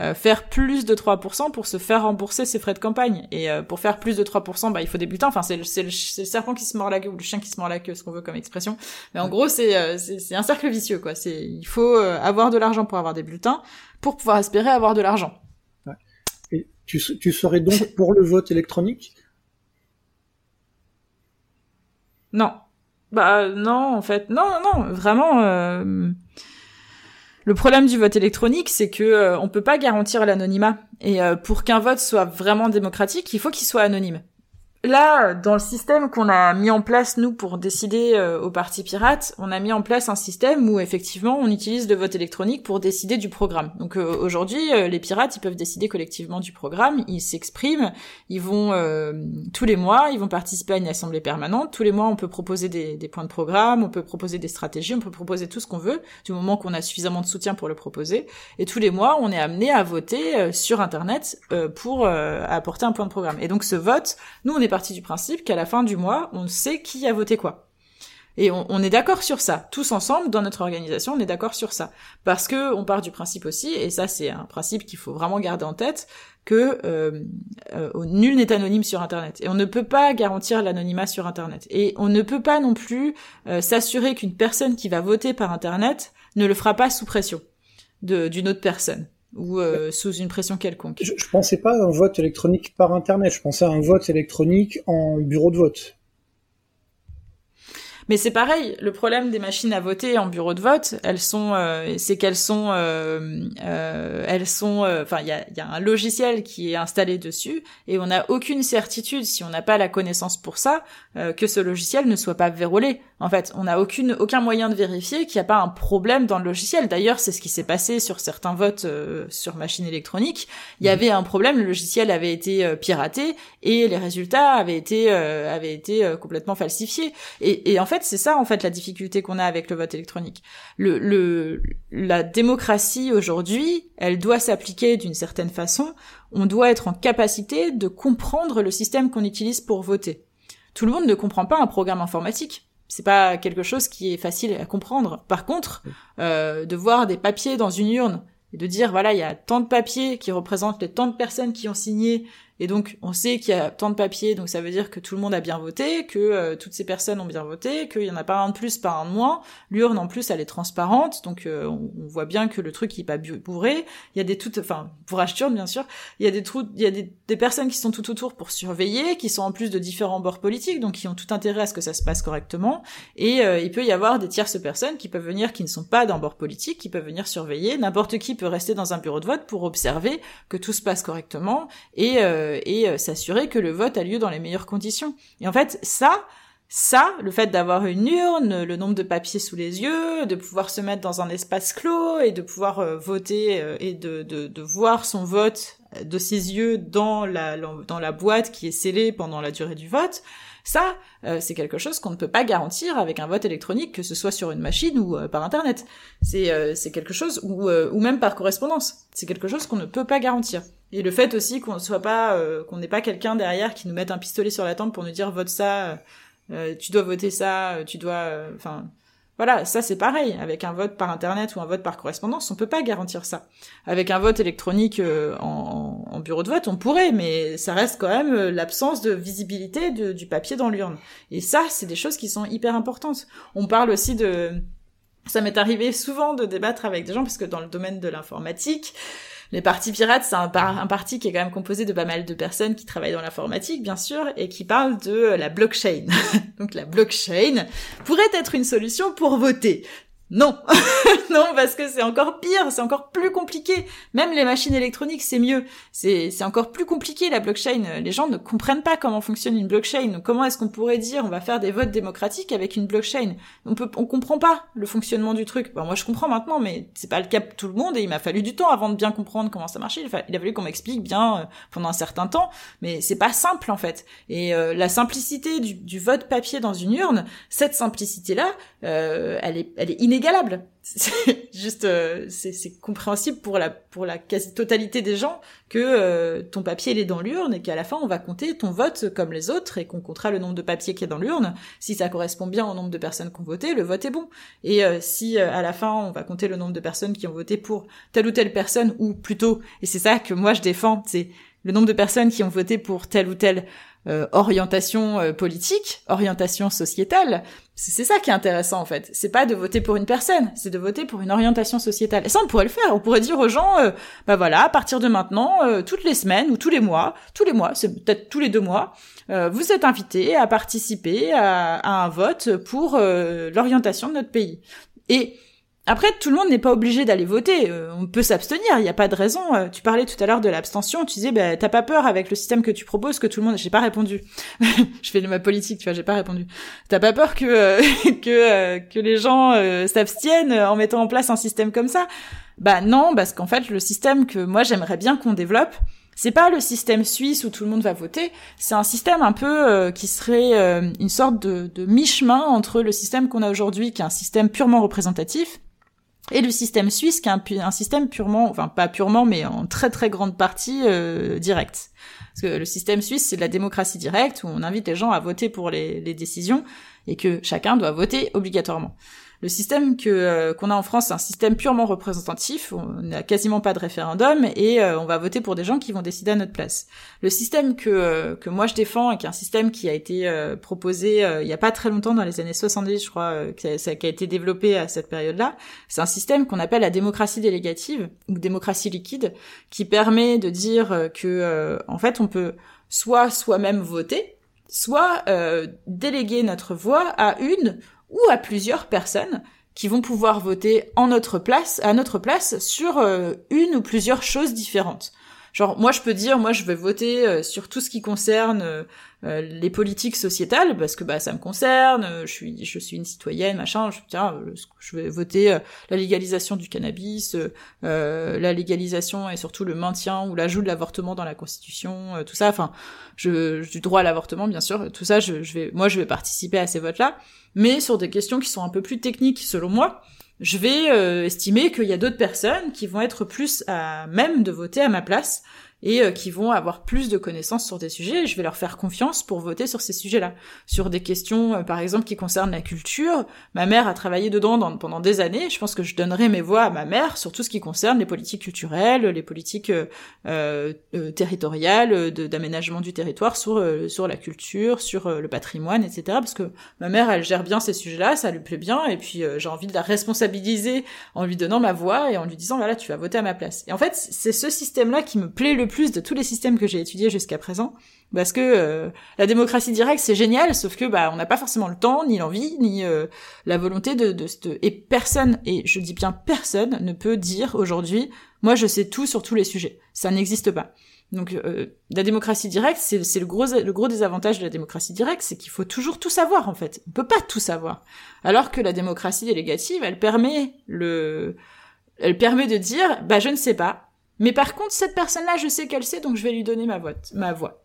C: euh, faire plus de 3% pour se faire rembourser ses frais de campagne. Et euh, pour faire plus de 3%, bah, il faut des bulletins. Enfin, c'est le, le, serpent qui se mord la queue ou le chien qui se mord la queue, ce qu'on veut comme expression. Mais en gros, euh, c'est c'est un cercle vicieux, quoi. C'est il faut avoir de l'argent pour avoir des bulletins, pour pouvoir espérer avoir de l'argent.
B: Tu, tu serais donc pour le vote électronique?
C: Non. Bah non, en fait, non, non, non, vraiment. Le problème du vote électronique, c'est que euh, on peut pas garantir l'anonymat. Et euh, pour qu'un vote soit vraiment démocratique, il faut qu'il soit anonyme là, dans le système qu'on a mis en place, nous, pour décider euh, au Parti Pirate, on a mis en place un système où, effectivement, on utilise le vote électronique pour décider du programme. Donc euh, aujourd'hui, euh, les pirates, ils peuvent décider collectivement du programme, ils s'expriment, ils vont, tous les mois, ils vont participer à une assemblée permanente, tous les mois, on peut proposer des, des points de programme, on peut proposer des stratégies, on peut proposer tout ce qu'on veut, du moment qu'on a suffisamment de soutien pour le proposer, et tous les mois, on est amené à voter sur Internet pour apporter un point de programme. Et donc ce vote, nous, on est partie du principe qu'à la fin du mois, on sait qui a voté quoi. Et on, est d'accord sur ça. Tous ensemble, dans notre organisation, on est d'accord sur ça. Parce que on part du principe aussi, et ça c'est un principe qu'il faut vraiment garder en tête, que euh, euh, nul n'est anonyme sur Internet. Et on ne peut pas garantir l'anonymat sur Internet. Et on ne peut pas non plus euh, s'assurer qu'une personne qui va voter par Internet ne le fera pas sous pression d'une autre personne ou euh, sous une pression quelconque.
B: Je, je pensais pas à un vote électronique par Internet, je pensais à un vote électronique en bureau de vote.
C: Mais c'est pareil, le problème des machines à voter en bureau de vote, elles sont, euh, c'est qu'elles sont, euh, euh, elles sont, euh, enfin, il y a, y a, un logiciel qui est installé dessus et on n'a aucune certitude, si on n'a pas la connaissance pour ça, euh, que ce logiciel ne soit pas verrouillé. En fait, on n'a aucune, aucun moyen de vérifier qu'il n'y a pas un problème dans le logiciel. D'ailleurs, c'est ce qui s'est passé sur certains votes sur machine électronique. Il y avait un problème, le logiciel avait été piraté et les résultats avaient été, avaient été complètement falsifiés. Et, et en fait c'est ça en fait la difficulté qu'on a avec le vote électronique. Le, le la démocratie aujourd'hui, elle doit s'appliquer d'une certaine façon. On doit être en capacité de comprendre le système qu'on utilise pour voter. Tout le monde ne comprend pas un programme informatique. C'est pas quelque chose qui est facile à comprendre. Par contre, euh, de voir des papiers dans une urne et de dire voilà il y a tant de papiers qui représentent les tant de personnes qui ont signé et donc, on sait qu'il y a tant de papiers, donc ça veut dire que tout le monde a bien voté, que euh, toutes ces personnes ont bien voté, qu'il y en a pas un de plus, pas un de moins. L'urne, en plus, elle est transparente, donc euh, on, voit bien que le truc, il est pas bourré. Il y a des toutes, enfin, bourrage turne, bien sûr. Il y a des trous, il y a des, personnes qui sont tout autour pour surveiller, qui sont en plus de différents bords politiques, donc qui ont tout intérêt à ce que ça se passe correctement. Et euh, il peut y avoir des tierces personnes qui peuvent venir, qui ne sont pas d'un bord politique, qui peuvent venir surveiller. N'importe qui peut rester dans un bureau de vote pour observer que tout se passe correctement et euh, et euh, s'assurer que le vote a lieu dans les meilleures conditions. Et en fait, ça, ça, le fait d'avoir une urne, le nombre de papiers sous les yeux, de pouvoir se mettre dans un espace clos et de pouvoir euh, voter et de, voir son vote de ses yeux dans la boîte qui est scellée pendant la durée du vote, ça, c'est quelque chose qu'on ne peut pas garantir avec un vote électronique, que ce soit sur une machine ou par Internet. C'est c'est quelque chose, ou, ou même par correspondance. C'est quelque chose qu'on ne peut pas garantir. Et le fait aussi qu'on soit pas, euh, qu'on n'ait pas quelqu'un derrière qui nous mette un pistolet sur la tempe pour nous dire vote ça, euh, tu dois voter ça, tu dois, enfin, voilà, ça c'est pareil. Avec un vote par internet ou un vote par correspondance, on peut pas garantir ça. Avec un vote électronique euh, en, bureau de vote, on pourrait, mais ça reste quand même l'absence de visibilité du papier dans l'urne. Et ça, c'est des choses qui sont hyper importantes. On parle aussi de, ça m'est arrivé souvent de débattre avec des gens parce que dans le domaine de l'informatique Les partis pirates, c'est un, parti qui est quand même composé de pas mal de personnes qui travaillent dans l'informatique, bien sûr, et qui parlent de la blockchain. Donc la blockchain pourrait être une solution pour voter. Non, non, parce que c'est encore pire, c'est encore plus compliqué. Même les machines électroniques, c'est mieux. C'est, encore plus compliqué la blockchain. Les gens ne comprennent pas comment fonctionne une blockchain. Comment est-ce qu'on pourrait dire on va faire des votes démocratiques avec une blockchain? On peut, on comprend pas le fonctionnement du truc. Bon, moi je comprends maintenant, mais c'est pas le cas pour tout le monde et il m'a fallu du temps avant de bien comprendre comment ça marchait. Il, a fallu qu'on m'explique bien euh, pendant un certain temps, mais c'est pas simple en fait. Et euh, la simplicité du, du, vote papier dans une urne, cette simplicité là, euh, elle est, elle est inégalable. C'est juste, euh, c'est compréhensible pour la pour la quasi-totalité des gens que euh, ton papier il est dans l'urne et qu'à la fin on va compter ton vote comme les autres et qu'on comptera le nombre de papiers qui est dans l'urne. Si ça correspond bien au nombre de personnes qui ont voté, le vote est bon. Et euh, si à la fin on va compter le nombre de personnes qui ont voté pour telle ou telle personne ou plutôt, et c'est ça que moi je défends, c'est le nombre de personnes qui ont voté pour telle ou telle euh, orientation euh, politique, orientation sociétale. C'est ça qui est intéressant en fait. C'est pas de voter pour une personne, c'est de voter pour une orientation sociétale. Et ça, on pourrait le faire. On pourrait dire aux gens, euh, bah voilà, à partir de maintenant, toutes les semaines ou tous les mois, tous les mois, c'est peut-être tous les deux mois, vous êtes invités à participer à, à un vote pour l'orientation de notre pays. Et après, tout le monde n'est pas obligé d'aller voter. Euh, on peut s'abstenir. Il n'y a pas de raison. Euh, tu parlais tout à l'heure de l'abstention. Tu disais, bah, t'as pas peur avec le système que tu proposes que tout le monde. J'ai pas répondu. je fais de ma politique, tu vois. J'ai pas répondu. T'as pas peur que euh, que que les gens s'abstiennent en mettant en place un système comme ça? Bah non, parce qu'en fait, le système que moi j'aimerais bien qu'on développe, c'est pas le système suisse où tout le monde va voter, c'est un système un peu qui serait une sorte de, de mi-chemin entre le système qu'on a aujourd'hui, qui est un système purement représentatif, et le système suisse qui est un, système purement, enfin pas purement, mais en très très grande partie euh, direct. Parce que le système suisse, c'est de la démocratie directe où on invite les gens à voter pour les, les décisions et que chacun doit voter obligatoirement. Le système que euh, qu'on a en France, c'est un système purement représentatif. On n'a quasiment pas de référendum et euh, on va voter pour des gens qui vont décider à notre place. Le système que euh, que moi je défends et qui est un système qui a été proposé il y a pas très longtemps dans les années 70, je crois, qui a, été développé à cette période-là, c'est un système qu'on appelle la démocratie délégative ou démocratie liquide, qui permet de dire que en fait on peut soit soi-même voter, soit déléguer notre voix à une ou à plusieurs personnes qui vont pouvoir voter en notre place, à notre place, sur euh, une ou plusieurs choses différentes. Genre, moi, je peux dire, moi, je vais voter euh, sur tout ce qui concerne euh, les politiques sociétales, parce que bah ça me concerne. je suis, je suis une citoyenne, machin. Je, tiens, je vais voter la légalisation du cannabis, la légalisation et surtout le maintien ou l'ajout de l'avortement dans la Constitution, tout ça. Enfin, je, du droit à l'avortement, bien sûr. Tout ça, je, je vais, moi, je vais participer à ces votes-là mais sur des questions qui sont un peu plus techniques selon moi, je vais euh, estimer qu'il y a d'autres personnes qui vont être plus à même de voter à ma place et euh, qui vont avoir plus de connaissances sur des sujets, et je vais leur faire confiance pour voter sur ces sujets-là. Sur des questions, euh, par exemple, qui concernent la culture, ma mère a travaillé dedans pendant des années, je pense que je donnerai mes voix à ma mère sur tout ce qui concerne les politiques culturelles, les politiques euh, territoriales, d'aménagement du territoire, sur, sur la culture, sur le patrimoine, etc. Parce que ma mère, elle gère bien ces sujets-là, ça lui plaît bien, et puis j'ai envie de la responsabiliser en lui donnant ma voix et en lui disant, voilà, tu vas voter à ma place. Et en fait, c'est ce système-là qui me plaît le plus plus de tous les systèmes que j'ai étudiés jusqu'à présent, parce que euh, la démocratie directe c'est génial, sauf que bah on n'a pas forcément le temps, ni l'envie, ni euh, la volonté de, de, et personne, et je dis bien personne, ne peut dire aujourd'hui, moi je sais tout sur tous les sujets, ça n'existe pas. Donc euh, la démocratie directe, c'est le gros le gros désavantage de la démocratie directe, c'est qu'il faut toujours tout savoir en fait. On peut pas tout savoir. Alors que la démocratie délégative, elle permet le elle permet de dire bah je ne sais pas, mais par contre, cette personne-là, je sais qu'elle sait, donc je vais lui donner ma, voix.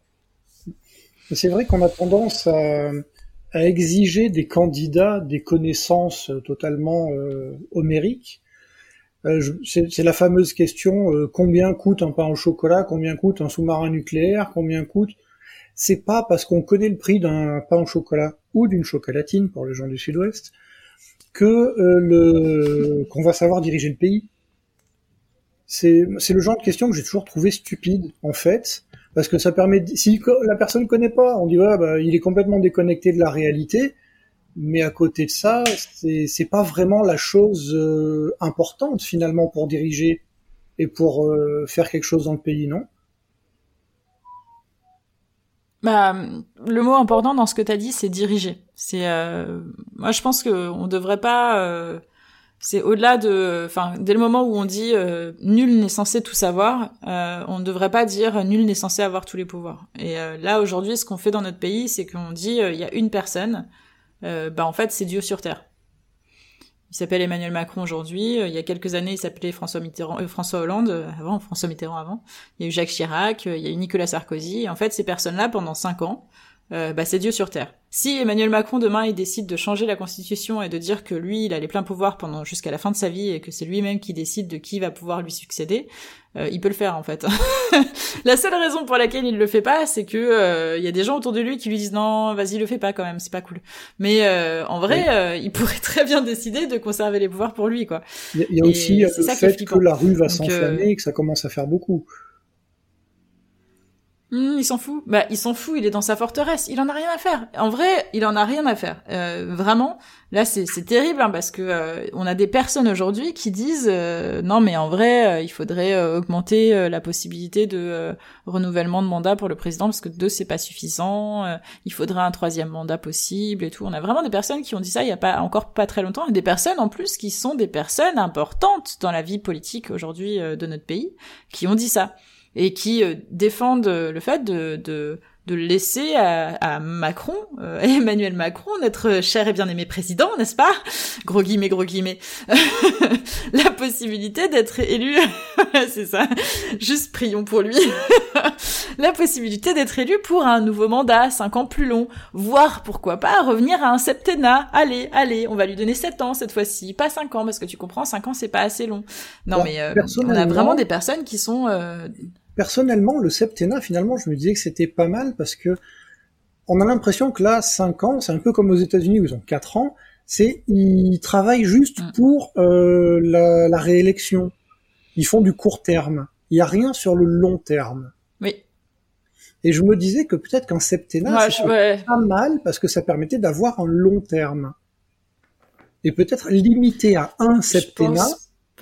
B: C'est vrai qu'on a tendance à, exiger des candidats des connaissances totalement euh, homériques. Euh, c'est la fameuse question euh, combien coûte un pain au chocolat, combien coûte un sous-marin nucléaire, combien coûte. C'est pas parce qu'on connaît le prix d'un pain au chocolat ou d'une chocolatine pour les gens du Sud-Ouest que euh, qu'on va savoir diriger le pays c'est le genre de question que j'ai toujours trouvé stupide en fait parce que ça permet si la personne connaît pas on dit ouais bah, il est complètement déconnecté de la réalité mais à côté de ça c'est pas vraiment la chose euh, importante finalement pour diriger et pour euh, faire quelque chose dans le pays, non?
C: Bah, le mot important dans ce que tu as dit, c'est diriger. C'est, euh, moi, je pense que on devrait pas. Euh, c'est au-delà de, enfin, dès le moment où on dit euh, nul n'est censé tout savoir, euh, on ne devrait pas dire nul n'est censé avoir tous les pouvoirs. Et là, aujourd'hui, ce qu'on fait dans notre pays, c'est qu'on dit il y a une personne, bah en fait, c'est Dieu sur terre. Il s'appelle Emmanuel Macron aujourd'hui. Euh, il y a quelques années, il s'appelait François euh, Hollande euh, avant, François Mitterrand avant. Il y a eu Jacques Chirac, il y a eu Nicolas Sarkozy. en fait, ces personnes-là, pendant cinq ans, euh, bah, c'est Dieu sur terre. Si Emmanuel Macron demain il décide de changer la constitution et de dire que lui il a les pleins pouvoirs pendant jusqu'à la fin de sa vie et que c'est lui-même qui décide de qui va pouvoir lui succéder, euh, il peut le faire en fait. la seule raison pour laquelle il le fait pas, c'est que euh, il y a des gens autour de lui qui lui disent non, vas-y le fais pas quand même, c'est pas cool. Mais en vrai, il pourrait très bien décider de conserver les pouvoirs pour lui quoi.
B: Il y a, aussi le fait que la rue va s'enflammer et que ça commence à faire beaucoup.
C: Mmh, il s'en fout. Bah, il s'en fout. Il est dans sa forteresse. Il en a rien à faire. En vrai, il en a rien à faire. Euh, vraiment. Là, c'est terrible hein, parce que euh, on a des personnes aujourd'hui qui disent euh, non, mais en vrai, il faudrait augmenter la possibilité de renouvellement de mandat pour le président parce que deux c'est pas suffisant. il faudrait un troisième mandat possible et tout. On a vraiment des personnes qui ont dit ça il y a pas encore pas très longtemps et des personnes en plus qui sont des personnes importantes dans la vie politique aujourd'hui de notre pays qui ont dit ça et qui euh, défendent le fait de, de, de laisser à, à Macron, euh, Emmanuel Macron, notre cher et bien-aimé président, n'est-ce pas? Gros guillemets, gros guillemets. la possibilité d'être élu, c'est ça, juste prions pour lui, la possibilité d'être élu pour un nouveau mandat, cinq ans plus long, voire pourquoi pas revenir à un septennat. Allez, allez, on va lui donner sept ans cette fois-ci, pas cinq ans, parce que tu comprends, cinq ans c'est pas assez long. Non mais euh, on a vraiment des personnes qui sont... Euh,
B: personnellement, le septennat, finalement, je me disais que c'était pas mal parce que on a l'impression que là, 5 ans, c'est un peu comme aux États-Unis où ils ont 4 ans, c'est ils travaillent juste mm. pour euh, la, réélection. Ils font du court terme. Il n'y a rien sur le long terme.
C: Oui.
B: Et je me disais que peut-être qu'un septennat, c'est pas mal parce que ça permettait d'avoir un long terme. Et peut-être limité à un septennat,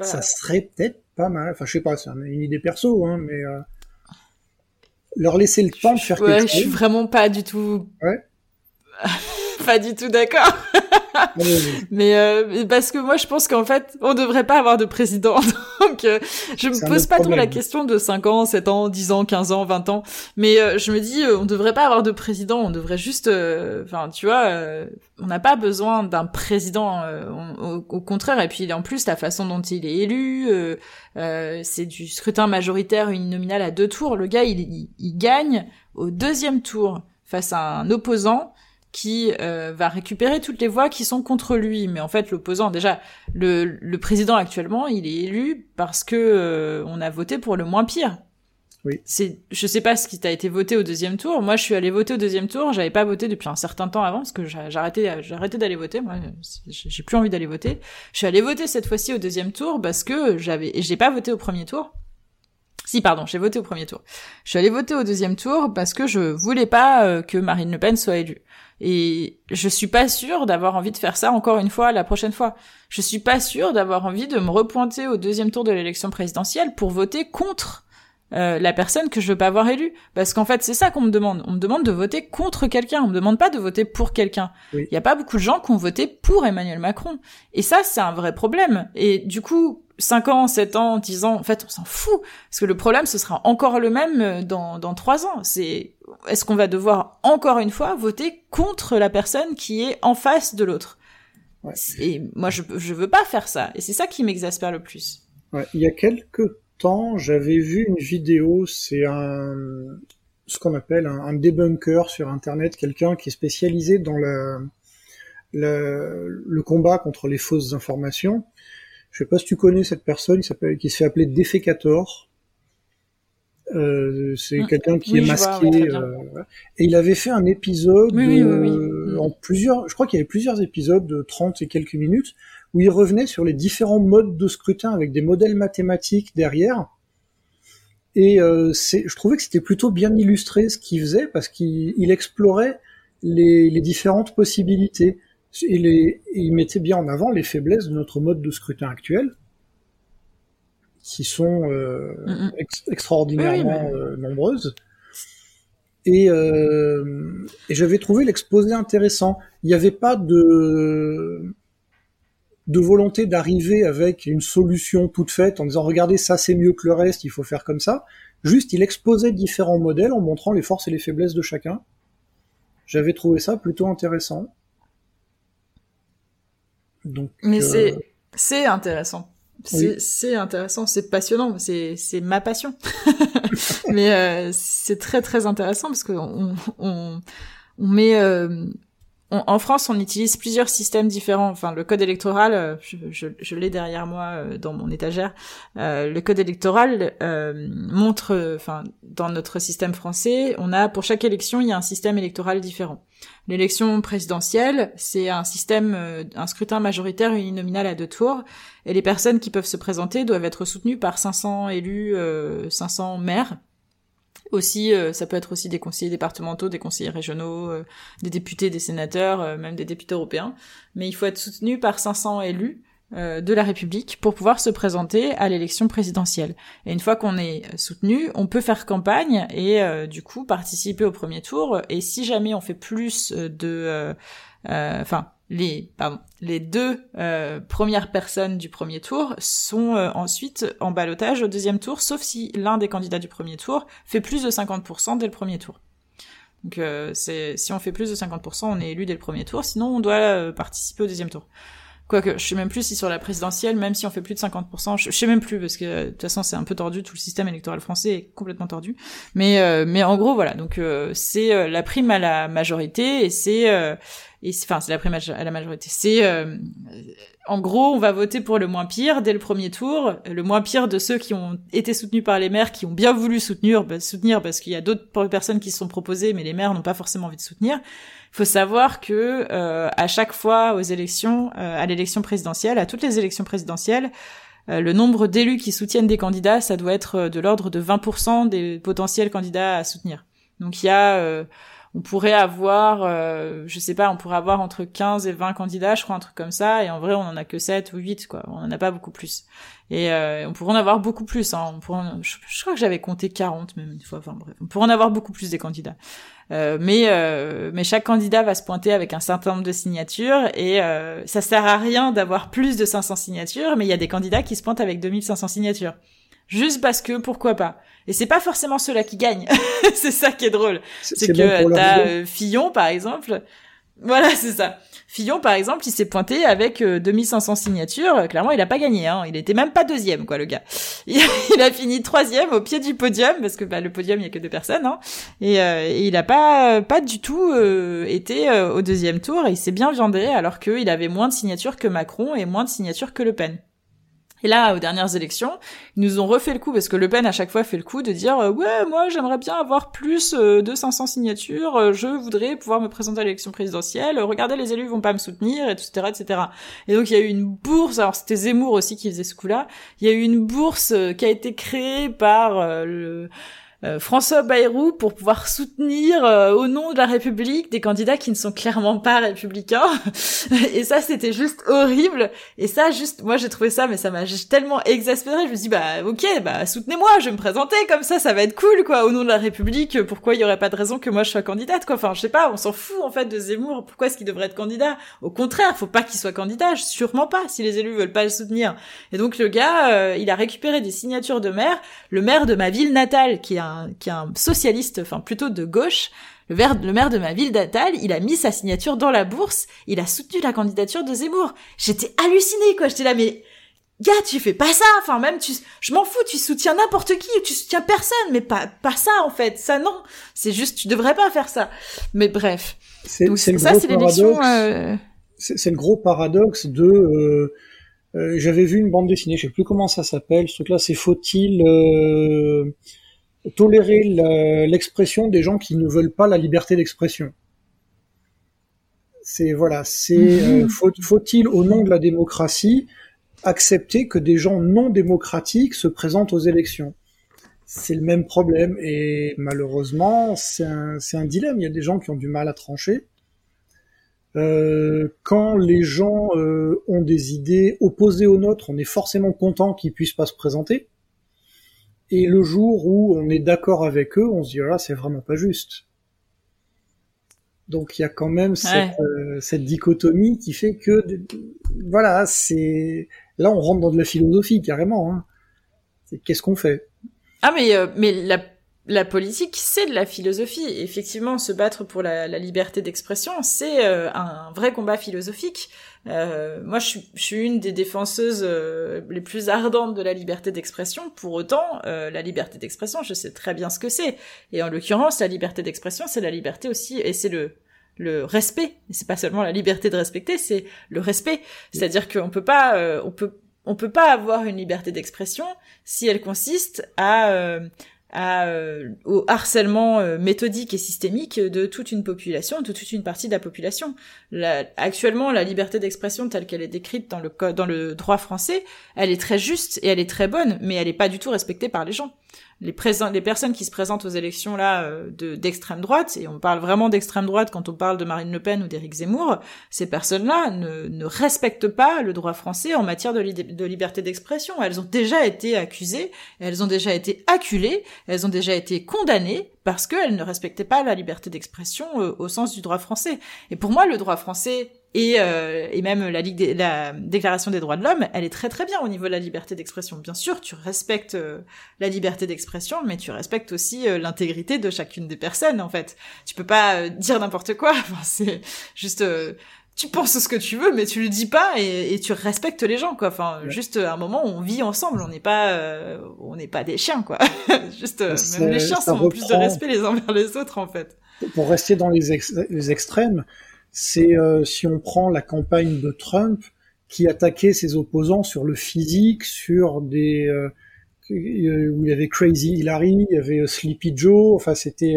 B: ça serait peut-être pas mal. Enfin, je sais pas, c'est une idée perso, hein, mais euh, leur laisser le temps de faire
C: ouais,
B: quelque chose.
C: je suis vraiment pas du tout.
B: Ouais.
C: Pas du tout d'accord. mais euh, parce que moi je pense qu'en fait on devrait pas avoir de président. Donc euh, je me pose pas trop la question de 5 ans 7 ans 10 ans 15 ans 20 ans. Mais euh, je me dis on devrait pas avoir de président. On devrait juste enfin tu vois on n'a pas besoin d'un président au, contraire. Et puis en plus la façon dont il est élu c'est du scrutin majoritaire uninominal à deux tours. Le gars il, il gagne au deuxième tour face à un opposant qui euh, va récupérer toutes les voix qui sont contre lui. Mais en fait, l'opposant, déjà, le, le, président actuellement, il est élu parce que euh, on a voté pour le moins pire.
B: Oui.
C: C'est, je sais pas ce qui t'a été voté au deuxième tour. Moi, je suis allé voter au deuxième tour. J'avais pas voté depuis un certain temps avant parce que arrêté d'aller voter. Moi, j'ai plus envie d'aller voter. Je suis allé voter cette fois-ci au deuxième tour parce que j'avais, j'ai pas voté au premier tour. Si, pardon, j'ai voté au premier tour. Je suis allé voter au deuxième tour parce que je voulais pas euh, que Marine Le Pen soit élue. Et je suis pas sûre d'avoir envie de faire ça encore une fois la prochaine fois. Je suis pas sûre d'avoir envie de me repointer au deuxième tour de l'élection présidentielle pour voter contre euh, la personne que je veux pas avoir élue. Parce qu'en fait, c'est ça qu'on me demande. On me demande de voter contre quelqu'un. On me demande pas de voter pour quelqu'un. Il y a pas beaucoup de gens qui ont voté pour Emmanuel Macron. Et ça, c'est un vrai problème. Et du coup, 5 ans, 7 ans, 10 ans, en fait, on s'en fout. Parce que le problème, ce sera encore le même euh, dans, dans 3 ans. C'est, est-ce qu'on va devoir encore une fois voter contre la personne qui est en face de l'autre? Et moi, je, je veux pas faire ça. Et c'est ça qui m'exaspère le plus.
B: Ouais, il y a quelques temps, j'avais vu une vidéo, c'est un, ce qu'on appelle un, un, debunker sur Internet, quelqu'un qui est spécialisé dans le, le, le combat contre les fausses informations je sais pas si tu connais cette personne, qui s'appelle, qui se fait appeler Defecator. Euh, c'est ah, quelqu'un qui est masqué. euh, et il avait fait un épisode
C: oui, mm.
B: en plusieurs, je crois qu'il y avait plusieurs épisodes de 30 et quelques minutes où il revenait sur les différents modes de scrutin avec des modèles mathématiques derrière. Et euh, je trouvais que c'était plutôt bien illustré ce qu'il faisait parce qu'il explorait les, les différentes possibilités il, il mettait bien en avant les faiblesses de notre mode de scrutin actuel, qui sont extraordinairement nombreuses. Et, et j'avais trouvé l'exposé intéressant. Il n'y avait pas de de volonté d'arriver avec une solution toute faite en disant regardez ça c'est mieux que le reste, il faut faire comme ça. Juste il exposait différents modèles en montrant les forces et les faiblesses de chacun. J'avais trouvé ça plutôt intéressant.
C: Donc, Mais euh, c'est c'est intéressant. C'est intéressant, c'est passionnant, c'est c'est ma passion. Mais euh, c'est très très intéressant parce que on, on, on met euh, en France, on utilise plusieurs systèmes différents. Enfin, le code électoral, euh, je, je, l'ai derrière moi euh, dans mon étagère. Euh, le code électoral montre, enfin, dans notre système français, on a pour chaque élection, il y a un système électoral différent. L'élection présidentielle, c'est un système, un scrutin majoritaire uninominal à deux tours, et les personnes qui peuvent se présenter doivent être soutenues par 500 élus, 500 maires aussi, euh, ça peut être aussi des conseillers départementaux, des conseillers régionaux, euh, des députés, des sénateurs, euh, même des députés européens. Mais il faut être soutenu par 500 élus de la République pour pouvoir se présenter à l'élection présidentielle. Et une fois qu'on est soutenu, on peut faire campagne et du coup participer au premier tour. Et si jamais on fait plus de, enfin les pardon, les deux euh, premières personnes du premier tour sont euh, ensuite en balotage au deuxième tour, sauf si l'un des candidats du premier tour fait plus de 50% dès le premier tour. Donc euh, c'est si on fait plus de 50%, on est élu dès le premier tour, sinon on doit participer au deuxième tour. Quoique, je sais même plus si sur la présidentielle, même si on fait plus de 50%, je, je sais même plus parce que de toute façon c'est un peu tordu, tout le système électoral français est complètement tordu. Mais mais en gros voilà, donc c'est la prime à la majorité et c'est et enfin c'est à la majorité. C'est euh, en gros, on va voter pour le moins pire dès le premier tour, le moins pire de ceux qui ont été soutenus par les maires, qui ont bien voulu soutenir, bah, soutenir parce qu'il y a d'autres personnes qui se sont proposées, mais les maires n'ont pas forcément envie de soutenir. Il faut savoir que euh, à chaque fois aux élections, euh, à l'élection présidentielle, à toutes les élections présidentielles, le nombre d'élus qui soutiennent des candidats, ça doit être de l'ordre de 20% des potentiels candidats à soutenir. Donc il y a on pourrait avoir, euh, je sais pas, on pourrait avoir entre 15 et 20 candidats, je crois, un truc comme ça, et en vrai, on en a que 7 ou 8, quoi. On en a pas beaucoup plus. Et euh, on pourrait en avoir beaucoup plus, hein. Pourrait je, crois que j'avais compté 40 même une fois, enfin bref. On pourrait en avoir beaucoup plus des candidats. Euh, mais euh, mais chaque candidat va se pointer avec un certain nombre de signatures et ça sert à rien d'avoir plus de 500 signatures, mais il y a des candidats qui se pointent avec 2500 signatures. Juste parce que pourquoi pas. Et c'est pas forcément ceux-là qui gagnent. c'est ça qui est drôle. C'est que t'as euh, Fillon par exemple. Voilà, c'est ça. Fillon par exemple, il s'est pointé avec 2500 euh, signatures. Clairement, il a pas gagné. Hein. Il était même pas deuxième, quoi, le gars. Il, a fini troisième au pied du podium parce que bah, le podium il y a que deux personnes. Hein. Et, euh, il a pas pas du tout été au deuxième tour. Et il s'est bien viandé alors qu'il avait moins de signatures que Macron et moins de signatures que Le Pen. Et là, aux dernières élections, ils nous ont refait le coup, parce que Le Pen à chaque fois fait le coup de dire euh, ouais, moi j'aimerais bien avoir plus euh, de 500 signatures, euh, je voudrais pouvoir me présenter à l'élection présidentielle, regardez les élus vont pas me soutenir, etc., etc. Et donc il y a eu une bourse, alors c'était Zemmour aussi qui faisait ce coup-là, il y a eu une bourse qui a été créée par le euh, François Bayrou pour pouvoir soutenir euh, au nom de la République des candidats qui ne sont clairement pas républicains. et ça, c'était juste horrible. Et ça, juste, moi, j'ai trouvé ça, mais ça m'a tellement exaspéré. Je me suis dit, bah, ok, bah, soutenez-moi, je vais me présenter comme ça, ça va être cool, quoi, au nom de la République. Pourquoi il y aurait pas de raison que moi je sois candidate, quoi? Enfin, je sais pas, on s'en fout, en fait, de Zemmour. Pourquoi est-ce qu'il devrait être candidat? Au contraire, faut pas qu'il soit candidat, sûrement pas, si les élus veulent pas le soutenir. Et donc, le gars, euh, il a récupéré des signatures de maire, le maire de ma ville natale, qui qui est un socialiste, enfin plutôt de gauche, le, le maire de ma ville d'Atal, il a mis sa signature dans la bourse, il a soutenu la candidature de Zemmour. J'étais hallucinée, quoi. J'étais là, mais gars, tu fais pas ça. Enfin, même tu, je m'en fous, tu soutiens n'importe qui, tu soutiens personne, mais pas, pas ça en fait. Ça non, c'est juste, tu devrais pas faire ça. Mais bref.
B: C'est ça, c'est l'élection. Euh... C'est le gros paradoxe de. Euh, euh, J'avais vu une bande dessinée, je sais plus comment ça s'appelle. Ce truc-là, c'est faut-il euh, tolérer l'expression des gens qui ne veulent pas la liberté d'expression. C'est voilà, c'est mhm. euh, faut, faut-il au nom de la démocratie accepter que des gens non démocratiques se présentent aux élections? C'est le même problème et malheureusement c'est un, un dilemme. Il y a des gens qui ont du mal à trancher. Euh, quand les gens euh, ont des idées opposées aux nôtres, on est forcément content qu'ils puissent pas se présenter Et le jour où on est d'accord avec eux, on se dit, là, c'est vraiment pas juste. Donc il y a quand même cette, euh, cette dichotomie qui fait que, voilà, c'est là on rentre dans de la philosophie carrément. Hein. Qu'est-ce qu'on fait?
C: Ah mais euh, mais la la politique, c'est de la philosophie. Effectivement, se battre pour la, la liberté d'expression, c'est euh, un vrai combat philosophique. Euh, moi, je suis, je suis, une des défenseuses euh, les plus ardentes de la liberté d'expression. Pour autant, euh, la liberté d'expression, je sais très bien ce que c'est. Et en l'occurrence, la liberté d'expression, c'est la liberté aussi, et c'est le le respect. C'est pas seulement la liberté de respecter, c'est le respect. C'est-à-dire qu'on peut pas, on peut, on peut pas avoir une liberté d'expression si elle consiste à à, euh, au harcèlement euh, méthodique et systémique de toute une population, de toute une partie de la population. actuellement, la liberté d'expression telle qu'elle est décrite dans le, dans le droit français, elle est très juste et elle est très bonne, mais elle n'est pas du tout respectée par les gens les, les personnes qui se présentent aux élections là euh, de d'extrême droite, et on parle vraiment d'extrême droite quand on parle de Marine Le Pen ou d'Éric Zemmour, ces personnes-là ne, ne respectent pas le droit français en matière de, de liberté d'expression. Elles ont déjà été accusées, elles ont déjà été acculées, elles ont déjà été condamnées parce qu'elles ne respectaient pas la liberté d'expression euh, au sens du droit français. Et pour moi, le droit français et, euh, et même la, Ligue la Déclaration des droits de l'homme, elle est très très bien au niveau de la liberté d'expression. Bien sûr, tu respectes euh, la liberté d'expression, mais tu respectes aussi euh, l'intégrité de chacune des personnes, en fait. Tu peux pas dire n'importe quoi. Enfin, c'est juste tu penses ce que tu veux, mais tu le dis pas et, et tu respectes les gens, quoi. Enfin, juste à un moment, on vit ensemble, on n'est pas, on n'est pas des chiens, quoi. juste, même les chiens sont plus de respect les uns vers les autres, en fait.
B: Pour rester dans les, les extrêmes, c'est euh, si on prend la campagne de Trump qui attaquait ses opposants sur le physique, sur des euh, euh, où il y avait Crazy Hillary, il y avait Sleepy Joe, enfin c'était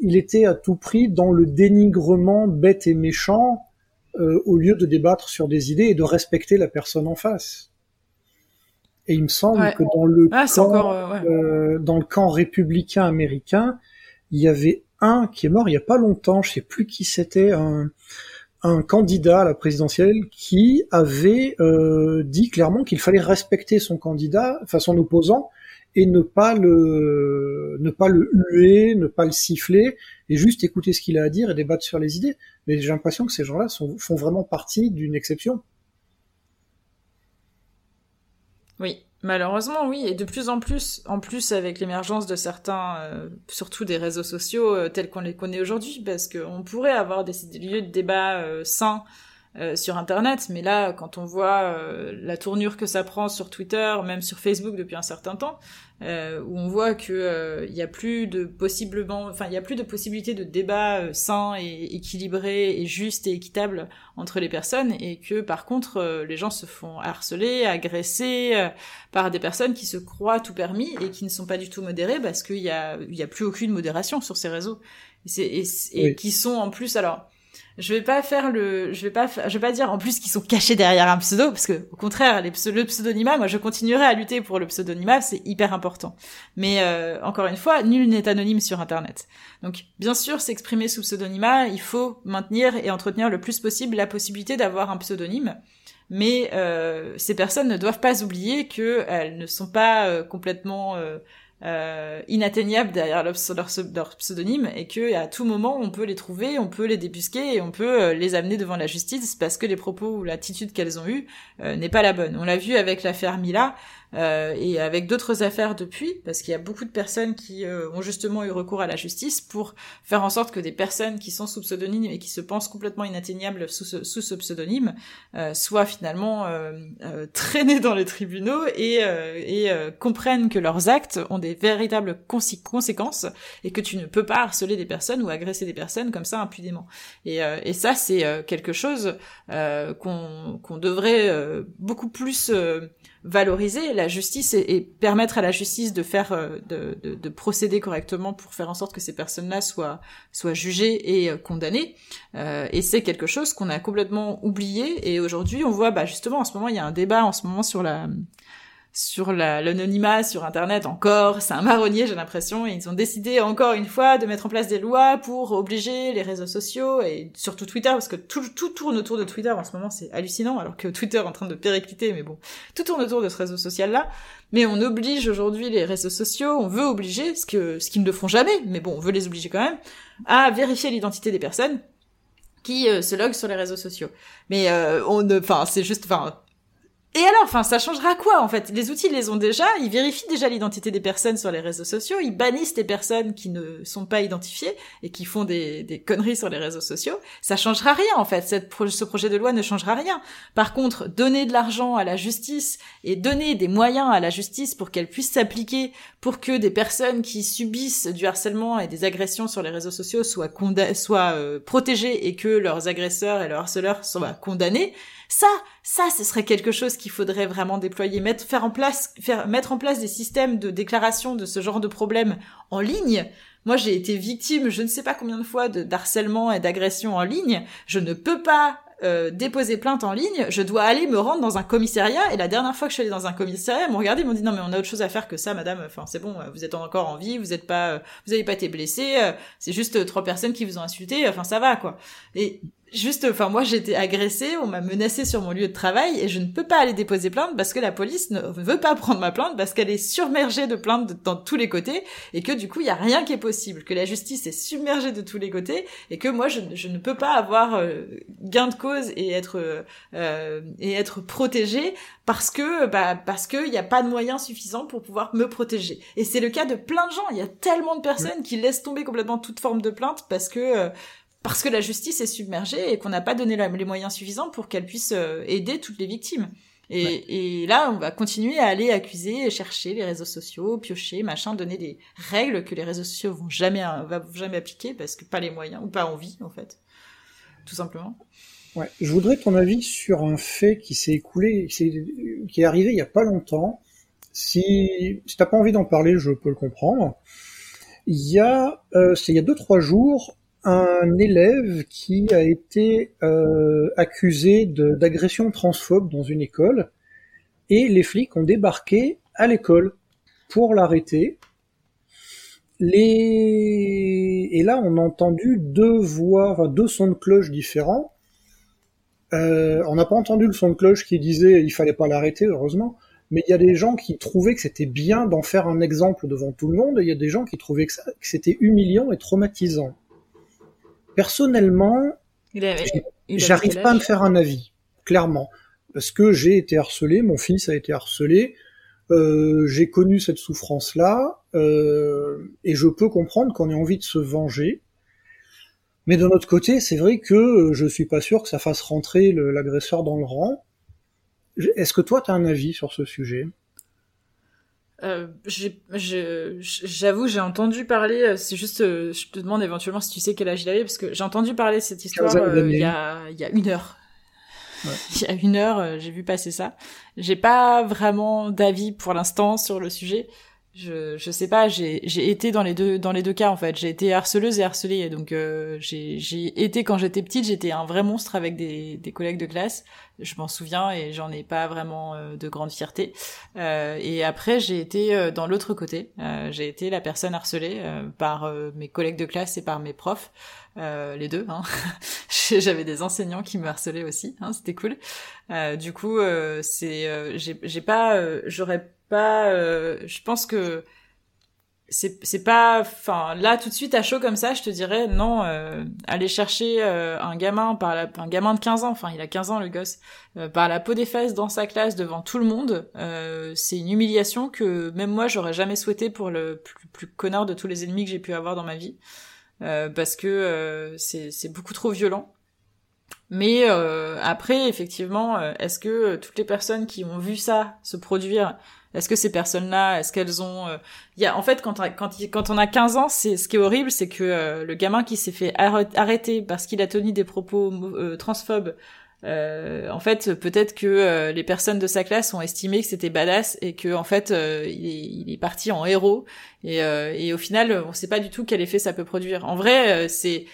B: il était à tout prix dans le dénigrement bête et méchant au lieu de débattre sur des idées et de respecter la personne en face. Et il me semble que dans le
C: ah,
B: camp, dans le camp républicain américain, il y avait un qui est mort il y a pas longtemps, je sais plus qui c'était, un, un candidat à la présidentielle qui avait euh, dit clairement qu'il fallait respecter son candidat, enfin son opposant, et ne pas le ne pas le huer, ne pas le siffler, et juste écouter ce qu'il a à dire et débattre sur les idées. Mais j'ai l'impression que ces gens-là font vraiment partie d'une exception.
C: Oui, Malheureusement, oui, et de plus en plus, en plus avec l'émergence de certains, euh, surtout des réseaux sociaux euh, tels qu'on les connaît aujourd'hui, parce qu'on pourrait avoir des, lieux de débat euh, sains euh, sur Internet, mais là, quand on voit euh, la tournure que ça prend sur Twitter, même sur Facebook depuis un certain temps, euh, où on voit que il y a plus de possiblement, enfin il y a plus de possibilités de débat sain et équilibré et juste et équitable entre les personnes, et que par contre les gens se font harceler, agresser par des personnes qui se croient tout permis et qui ne sont pas du tout modérées parce qu'il y a il y a plus aucune modération sur ces réseaux. Et, et, qui sont en plus alors je vais pas faire le, je vais pas, je vais pas dire en plus qu'ils sont cachés derrière un pseudo, parce que au contraire, le pseudonymat, moi je continuerai à lutter pour le pseudonymat, c'est hyper important. Mais euh, encore une fois, nul n'est anonyme sur Internet. Donc bien sûr, s'exprimer sous pseudonymat, il faut maintenir et entretenir le plus possible la possibilité d'avoir un pseudonyme. Mais euh, ces personnes ne doivent pas oublier qu'elles ne sont pas euh, complètement euh, inatteignables derrière leur, leur, pseudonyme et que à tout moment on peut les trouver, on peut les débusquer et on peut euh, les amener devant la justice parce que les propos ou l'attitude qu'elles ont eue euh, n'est pas la bonne. On l'a vu avec l'affaire Mila, euh, et avec d'autres affaires depuis, parce qu'il y a beaucoup de personnes qui euh, ont justement eu recours à la justice pour faire en sorte que des personnes qui sont sous pseudonyme et qui se pensent complètement inatteignables sous ce, sous ce pseudonyme euh, soient finalement traînées dans les tribunaux et, et comprennent que leurs actes ont des véritables conséquences et que tu ne peux pas harceler des personnes ou agresser des personnes comme ça impunément. Et, et ça, c'est quelque chose qu'on qu'on devrait beaucoup plus valoriser la justice et, permettre à la justice de faire euh, de, de, de, procéder correctement pour faire en sorte que ces personnes-là soient soient jugées et euh, condamnées. Euh, et c'est quelque chose qu'on a complètement oublié. Et aujourd'hui on voit bah justement en ce moment il y a un débat en ce moment sur la sur l'anonymat sur Internet encore. C'est un marronnier, j'ai l'impression. Et ils ont décidé encore une fois de mettre en place des lois pour obliger les réseaux sociaux et surtout Twitter, parce que tout, tout tourne autour de Twitter en ce moment, c'est hallucinant, alors que Twitter est en train de péricliter, mais bon, tout tourne autour de ce réseau social-là. Mais on oblige aujourd'hui les réseaux sociaux, on veut obliger, ce que ce qu'ils ne le font jamais, mais bon, on veut les obliger quand même, à vérifier l'identité des personnes qui euh, se loguent sur les réseaux sociaux. Mais euh, on ne, enfin, c'est juste, enfin, et alors, enfin, ça changera quoi en fait? Les outils ils les ont déjà, ils vérifient déjà l'identité des personnes sur les réseaux sociaux, ils bannissent les personnes qui ne sont pas identifiées et qui font des, conneries sur les réseaux sociaux. Ça changera rien en fait. Ce projet de loi ne changera rien. Par contre, donner de l'argent à la justice et donner des moyens à la justice pour qu'elle puisse s'appliquer, pour que des personnes qui subissent du harcèlement et des agressions sur les réseaux sociaux soient, soient euh, protégées et que leurs agresseurs et leurs harceleurs soient condamnés ça, ça, ce serait quelque chose qu'il faudrait vraiment déployer, mettre, faire en place, faire, mettre en place des systèmes de déclaration de ce genre de problème en ligne. Moi, j'ai été victime, je ne sais pas combien de fois, de d'harcèlement et d'agression en ligne. Je ne peux pas euh, déposer plainte en ligne, je dois aller me rendre dans un commissariat. Et la dernière fois que je suis allée dans un commissariat, ils m'ont regardé, ils m'ont dit non mais on a autre chose à faire que ça, madame. Enfin c'est bon, vous êtes encore en vie, vous êtes pas, vous avez pas été blessé. Euh, c'est juste trois personnes qui vous ont insulté. Enfin ça va quoi. Et juste, enfin moi j'ai été agressée, on m'a menacé sur mon lieu de travail et je ne peux pas aller déposer plainte parce que la police ne veut pas prendre ma plainte parce qu'elle est submergée de plaintes dans tous les côtés et que du coup il y a rien qui est possible, que la justice est submergée de tous les côtés et que moi je, ne peux pas avoir euh, gain de cause et être euh, et être protégée parce que bah parce que il n'y a pas de moyens suffisants pour pouvoir me protéger. Et c'est le cas de plein de gens. Il y a tellement de personnes qui laissent tomber complètement toute forme de plainte parce que euh, parce que la justice est submergée et qu'on n'a pas donné les moyens suffisants pour qu'elle puisse euh, aider toutes les victimes. Et, là, on va continuer à aller accuser, chercher les réseaux sociaux, piocher, machin, donner des règles que les réseaux sociaux vont jamais, euh, vont jamais appliquer parce que pas les moyens ou pas envie en fait, tout simplement.
B: Ouais, je voudrais ton avis sur un fait qui s'est écoulé, qui est arrivé il y a pas longtemps. Si, si t'as pas envie d'en parler, je peux le comprendre. Il y a, euh, c'est il y a deux trois jours, un élève qui a été euh, accusé d'agression transphobe dans une école et les flics ont débarqué à l'école pour l'arrêter. Et là, on a entendu deux voix, deux sons de cloche différents. Euh, on n'a pas entendu le son de cloche qui disait il fallait pas l'arrêter, heureusement. Mais il y a des gens qui trouvaient que c'était bien d'en faire un exemple devant tout le monde, et il y a des gens qui trouvaient que c'était humiliant et traumatisant. Personnellement, j'arrive pas à me faire un avis, clairement, parce que j'ai été harcelé, mon fils a été harcelé, euh, j'ai connu cette souffrance-là, euh, et je peux comprendre qu'on ait envie de se venger. Mais de notre côté, c'est vrai que je suis pas sûr que ça fasse rentrer l'agresseur dans le rang. Est-ce que toi, tu as un avis sur ce sujet?
C: Euh, J'avoue, j'ai entendu parler. Euh, c'est juste, euh, je te demande éventuellement si tu sais quel âge il avait, parce que j'ai entendu parler de cette histoire euh, il y a il y a une heure. Il y a une heure, j'ai vu passer ça. J'ai pas vraiment d'avis pour l'instant sur le sujet je je sais pas j'ai j'ai été dans les deux dans les deux cas en fait. J'ai été harceleuse et harcelée. Donc euh, j'ai j'ai été quand j'étais petite j'étais un vrai monstre avec des des collègues de classe. Je m'en souviens et j'en ai pas vraiment euh, de grande fierté. Euh, et après j'ai été euh, dans l'autre côté. J'ai été la personne harcelée par mes collègues de classe et par mes profs. Les deux hein. j'avais des enseignants qui me harcelaient aussi hein, c'était cool. Du coup c'est j'ai j'ai pas j'aurais pas. Euh, je pense que c'est pas. Enfin, là tout de suite à chaud comme ça, je te dirais non. Euh, aller chercher euh, un gamin par la, un gamin de 15 ans. Enfin, il a 15 ans le gosse. par la peau des fesses dans sa classe devant tout le monde. c'est une humiliation que même moi j'aurais jamais souhaité pour le plus, plus connard de tous les ennemis que j'ai pu avoir dans ma vie. parce que c'est c'est beaucoup trop violent. Mais après, effectivement, est-ce que toutes les personnes qui ont vu ça se produire est-ce que ces personnes-là, est-ce qu'elles ont... Euh, il y a, en fait, quand, quand, quand on a 15 ans, c'est ce qui est horrible, c'est que euh, le gamin qui s'est fait arrêter parce qu'il a tenu des propos euh, transphobes, en fait, peut-être que les personnes de sa classe ont estimé que c'était badass et que en fait, il est, il, est, parti en héros. Et, et au final, on sait pas du tout quel effet ça peut produire. En vrai, c'est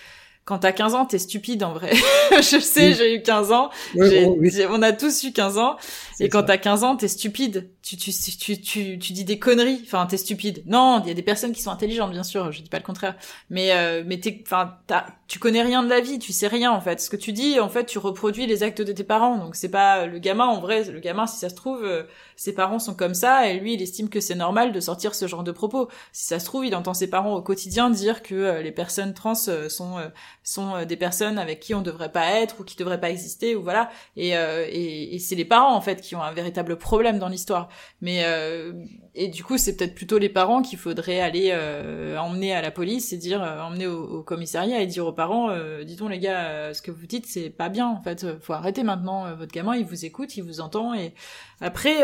C: quand t'as 15 ans, t'es stupide en vrai. je sais, j'ai eu 15 ans. on a tous eu 15 ans. Et quand t'as 15 ans, t'es stupide tu, tu, tu, tu, tu dis des conneries, enfin t'es stupide. Non, il y a des personnes qui sont intelligentes, bien sûr, je dis pas le contraire. Mais euh, mais t'es, enfin tu connais rien de la vie, tu sais rien en fait. Ce que tu dis, en fait, tu reproduis les actes de tes parents. Donc c'est pas le gamin en vrai, le gamin si ça se trouve, euh, ses parents sont comme ça et lui il estime que c'est normal de sortir ce genre de propos. Si ça se trouve, il entend ses parents au quotidien dire que euh, les personnes trans sont sont des personnes avec qui on devrait pas être ou qui devraient pas exister ou voilà. Et et, et c'est les parents en fait qui ont un véritable problème dans l'histoire. Mais euh, et du coup, c'est peut-être plutôt les parents qu'il faudrait aller euh, emmener à la police et dire, euh, emmener au, commissariat et dire aux parents, euh, dis donc les gars, ce que vous dites c'est pas bien. En fait, faut arrêter maintenant. votre gamin, il vous écoute, il vous entend. Et après,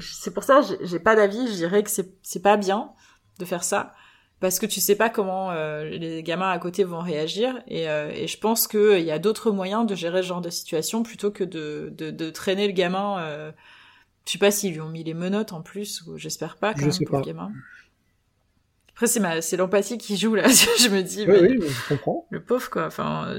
C: c'est pour ça, j'ai pas d'avis. Je dirais que c'est pas bien de faire ça parce que tu sais pas comment les gamins à côté vont réagir et, et je pense qu'il y a d'autres moyens de gérer ce genre de situation plutôt que de, de, de traîner le gamin je sais pas s'ils lui ont mis les menottes en plus, ou j'espère pas quand je même pour le gamin. Après c'est ma c'est l'empathie qui joue là, je me dis
B: oui, oui, je comprends.
C: Le pauvre quoi, enfin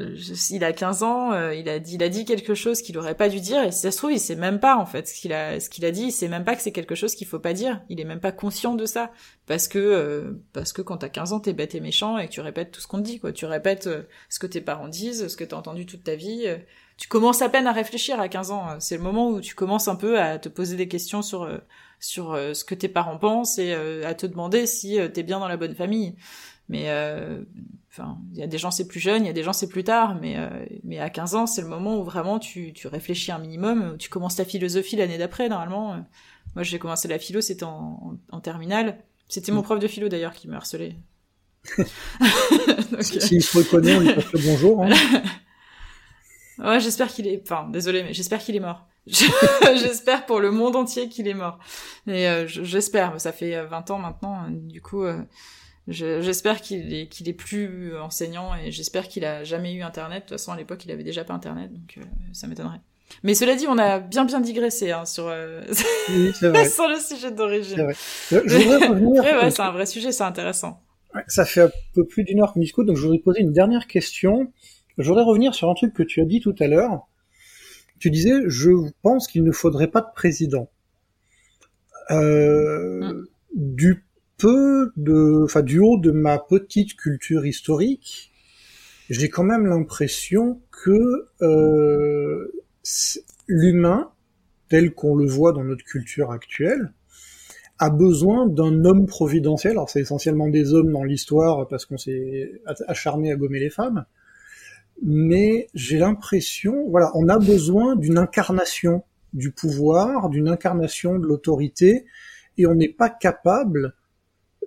C: il a 15 ans, euh, il a dit il a dit quelque chose qu'il aurait pas dû dire et si ça se trouve, il sait même pas en fait ce qu'il a ce qu'il a dit, il sait même pas que c'est quelque chose qu'il faut pas dire, il est même pas conscient de ça. Parce que euh, parce que quand t'as 15 ans, t'es bête et méchant et que tu répètes tout ce qu'on te dit quoi, tu répètes euh, ce que tes parents disent, ce que t'as entendu toute ta vie tu commences à peine à réfléchir à 15 ans. C'est le moment où tu commences un peu à te poser des questions sur euh, sur euh, ce que tes parents pensent et euh, à te demander si t'es bien dans la bonne famille. Mais enfin, il y a des gens c'est plus jeune, il y a des gens c'est plus tard, mais mais à 15 ans, c'est le moment où vraiment tu tu réfléchis un minimum, tu commences ta philosophie l'année d'après normalement. Moi, j'ai commencé la philo, c'était en, en, terminale. C'était mon mm. prof de philo d'ailleurs qui me harcelait.
B: S'il se reconnaît, on lui passe le bonjour. Hein.
C: Ouais, j'espère qu'il est. Enfin, désolé, mais j'espère qu'il est mort. j'espère pour le monde entier qu'il est mort. Et euh, j'espère. Ça fait 20 euh, ans maintenant. Hein, du coup, euh, j'espère qu'il est qu'il est plus enseignant et j'espère qu'il a jamais eu Internet. De toute façon, à l'époque, il avait déjà pas Internet, donc ça m'étonnerait. Mais cela dit, on a bien bien digressé hein, sur oui, sur le sujet d'origine.
B: Je voudrais revenir.
C: ouais, c'est un vrai sujet, c'est intéressant.
B: ça fait un peu plus d'une heure qu'on discute, donc je voudrais poser une dernière question. Je voudrais revenir sur un truc que tu as dit tout à l'heure. Tu disais, je pense qu'il ne faudrait pas de président. Euh, mm. Du peu de, enfin du haut de ma petite culture historique, j'ai quand même l'impression que euh, l'humain, tel qu'on le voit dans notre culture actuelle, a besoin d'un homme providentiel. Alors c'est essentiellement des hommes dans l'histoire parce qu'on s'est acharné à gommer les femmes, mais j'ai l'impression, voilà, on a besoin d'une incarnation du pouvoir, d'une incarnation de l'autorité, et on n'est pas capable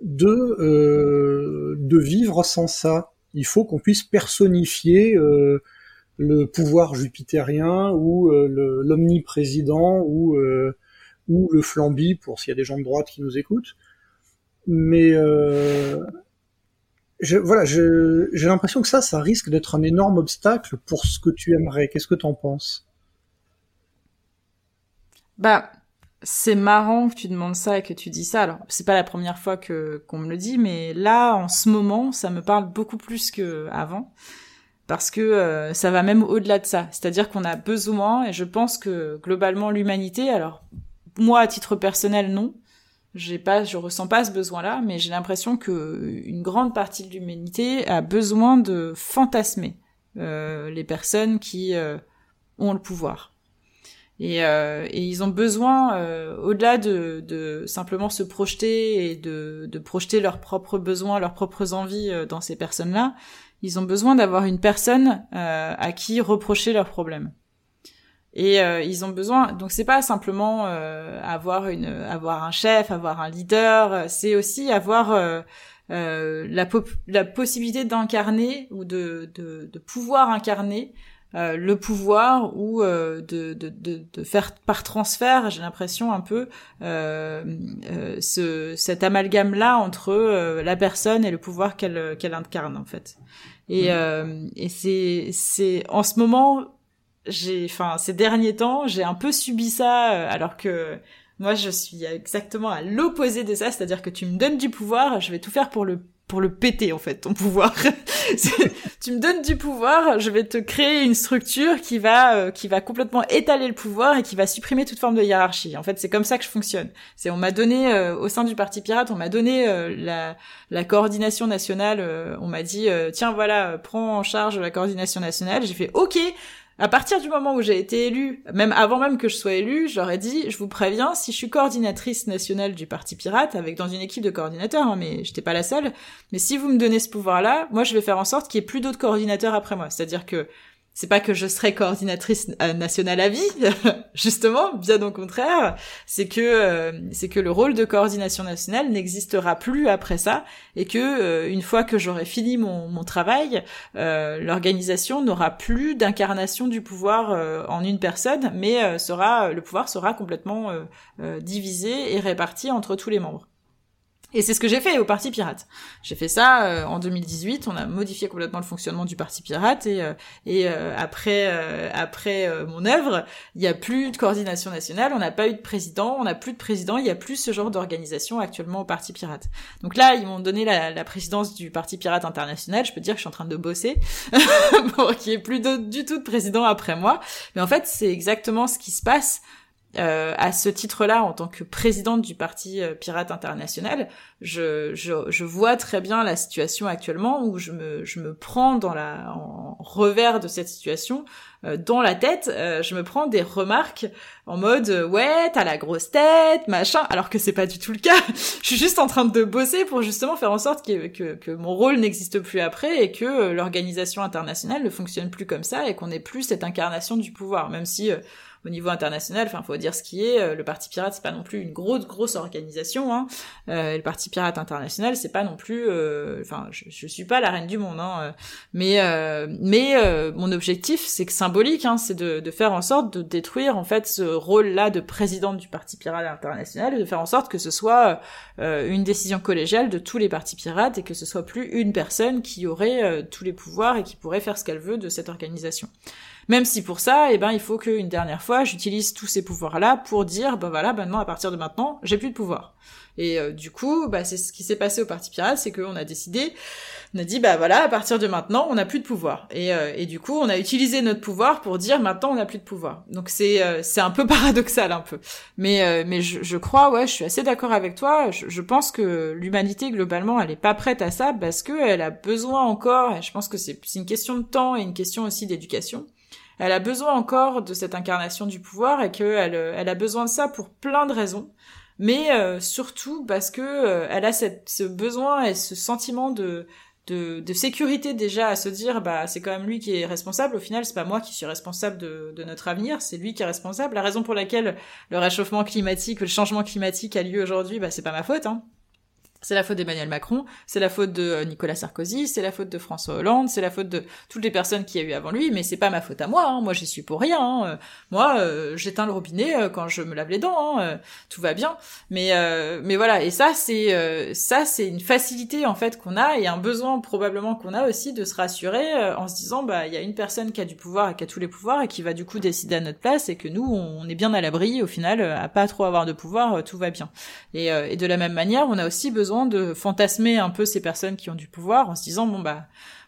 B: de euh, de vivre sans ça. Il faut qu'on puisse personnifier euh, le pouvoir jupitérien ou euh, l'omniprésident ou euh, ou le flamby pour s'il y a des gens de droite qui nous écoutent. Mais euh, je, voilà, j'ai l'impression que ça, ça risque d'être un énorme obstacle pour ce que tu aimerais. Qu'est-ce que tu en penses?
C: Bah, c'est marrant que tu demandes ça et que tu dis ça. Alors, c'est pas la première fois que qu'on me le dit, mais là, en ce moment, ça me parle beaucoup plus que avant, parce que euh, ça va même au-delà de ça. C'est-à-dire qu'on a besoin, et je pense que globalement l'humanité, alors moi à titre personnel non, j'ai pas, je ressens pas ce besoin-là, mais j'ai l'impression que une grande partie de l'humanité a besoin de fantasmer euh, les personnes qui euh, ont le pouvoir. Et, euh, et, ils ont besoin, euh, au-delà de, de, simplement se projeter et de, de, projeter leurs propres besoins, leurs propres envies euh, dans ces personnes-là, ils ont besoin d'avoir une personne à qui reprocher leurs problèmes. Et euh, ils ont besoin. Donc c'est pas simplement euh, avoir une, avoir un chef, avoir un leader. C'est aussi avoir euh, la, la possibilité d'incarner ou de, de, de, pouvoir incarner le pouvoir ou de, de, de, de, faire par transfert, j'ai l'impression un peu ce, cet amalgame là entre la personne et le pouvoir qu'elle qu'elle incarne en fait. Et, mmh. et c'est c'est en ce moment j'ai, enfin, ces derniers temps, j'ai un peu subi ça, euh, alors que moi, je suis exactement à l'opposé de ça, c'est-à-dire que tu me donnes du pouvoir, je vais tout faire pour le pour le péter en fait ton pouvoir. tu me donnes du pouvoir, je vais te créer une structure qui va euh, qui va complètement étaler le pouvoir et qui va supprimer toute forme de hiérarchie. En fait, c'est comme ça que je fonctionne. C'est on m'a donné euh, au sein du parti pirate, on m'a donné euh, la la coordination nationale, on m'a dit tiens voilà, prends en charge la coordination nationale. J'ai fait OK, à partir du moment où j'ai été élue, même avant même que je sois élue, j'aurais dit, je vous préviens, si je suis coordinatrice nationale du Parti Pirate, avec dans une équipe de coordinateurs, hein, mais j'étais pas la seule, mais si vous me donnez ce pouvoir-là, moi je vais faire en sorte qu'il y ait plus d'autres coordinateurs après moi. C'est-à-dire que c'est pas que je serai coordinatrice euh, nationale à vie, justement, bien au contraire, c'est que euh, c'est que le rôle de coordination nationale n'existera plus après ça et que euh, une fois que j'aurai fini mon, mon travail, l'organisation n'aura plus d'incarnation du pouvoir en une personne, mais sera le pouvoir sera complètement divisé et réparti entre tous les membres. Et c'est ce que j'ai fait au Parti Pirate. J'ai fait ça euh, en 2018. On a modifié complètement le fonctionnement du Parti Pirate et, euh, et euh, après après mon œuvre, il n'y a plus de coordination nationale. On n'a pas eu de président. On n'a plus de président. Il n'y a plus ce genre d'organisation actuellement au Parti Pirate. Donc là, ils m'ont donné la, la, présidence du Parti Pirate international. Je peux dire que je suis en train de bosser pour qu'il n'y ait plus du tout de président après moi. Mais en fait, c'est exactement ce qui se passe euh, à ce titre-là, en tant que présidente du Parti euh, Pirate International, je, vois très bien la situation actuellement où je me, prends dans la, en revers de cette situation, euh, dans la tête, je me prends des remarques en mode ouais, t'as la grosse tête, machin, alors que c'est pas du tout le cas. je suis juste en train de bosser pour justement faire en sorte que, que, mon rôle n'existe plus après et que l'organisation internationale ne fonctionne plus comme ça et qu'on ait plus cette incarnation du pouvoir, même si au niveau international. Enfin, faut dire ce qui est. Euh, le Parti Pirate, c'est pas non plus une grosse grosse organisation. Hein. Euh, le Parti Pirate international, c'est pas non plus. Euh, enfin, je, je suis pas la reine du monde. Hein. Mais mais mon objectif, c'est que symbolique, hein, c'est de, faire en sorte de détruire en fait ce rôle-là de présidente du Parti Pirate international de faire en sorte que ce soit une décision collégiale de tous les partis pirates et que ce soit plus une personne qui aurait tous les pouvoirs et qui pourrait faire ce qu'elle veut de cette organisation. Même si pour ça, eh ben, il faut qu'une dernière fois, j'utilise tous ces pouvoirs-là pour dire, ben voilà, maintenant, à partir de maintenant, j'ai plus de pouvoir. Et euh, du coup, bah, c'est ce qui s'est passé au Parti Pirate, c'est qu'on a décidé, on a dit, bah voilà, à partir de maintenant, on n'a plus de pouvoir. Et, euh, et du coup, on a utilisé notre pouvoir pour dire, maintenant, on n'a plus de pouvoir. Donc c'est euh, c'est un peu paradoxal, un peu. Mais mais je, je crois, ouais, je suis assez d'accord avec toi. Je, je pense que l'humanité globalement, elle est pas prête à ça parce que elle a besoin encore. Et je pense que c'est une question de temps et une question aussi d'éducation elle a besoin encore de cette incarnation du pouvoir et qu'elle elle a besoin de ça pour plein de raisons, mais euh, surtout parce que euh, elle a ce besoin et ce sentiment de, de, de, sécurité déjà à se dire bah c'est quand même lui qui est responsable. Au final c'est pas moi qui suis responsable de, de notre avenir c'est lui qui est responsable. La raison pour laquelle le réchauffement climatique le changement climatique a lieu aujourd'hui bah c'est pas ma faute hein c'est la faute d'Emmanuel Macron, c'est la faute de euh, Nicolas Sarkozy, c'est la faute de François Hollande, c'est la faute de toutes les personnes qui y a eu avant lui, mais c'est pas ma faute à moi, hein. moi j'y suis pour rien. Hein. Moi, euh, j'éteins le robinet euh, quand je me lave les dents, hein. tout va bien. Mais mais voilà, et ça c'est ça c'est une facilité en fait qu'on a et un besoin probablement qu'on a aussi de se rassurer en se disant bah il y a une personne qui a du pouvoir et qui a tous les pouvoirs et qui va du coup décider à notre place et que nous on est bien à l'abri au final à pas trop avoir de pouvoir, tout va bien. Et, et de la même manière, on a aussi besoin de fantasmer un peu ces personnes qui ont du pouvoir en se disant bon bah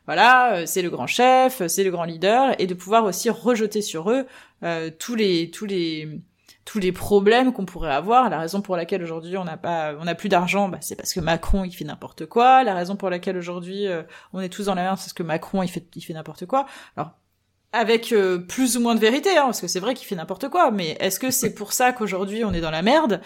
C: voilà, euh, c'est le grand chef, c'est le grand leader, et de pouvoir aussi rejeter sur eux euh, tous les tous les tous les problèmes qu'on pourrait avoir. La raison pour laquelle aujourd'hui on n'a pas, on n'a plus d'argent, bah, c'est parce que Macron il fait n'importe quoi. La raison pour laquelle aujourd'hui euh, on est tous dans la merde, c'est parce que Macron il fait il fait n'importe quoi. Alors avec plus ou moins de vérité, hein, parce que c'est vrai qu'il fait n'importe quoi. Mais est-ce que c'est pour ça qu'aujourd'hui on est dans la merde?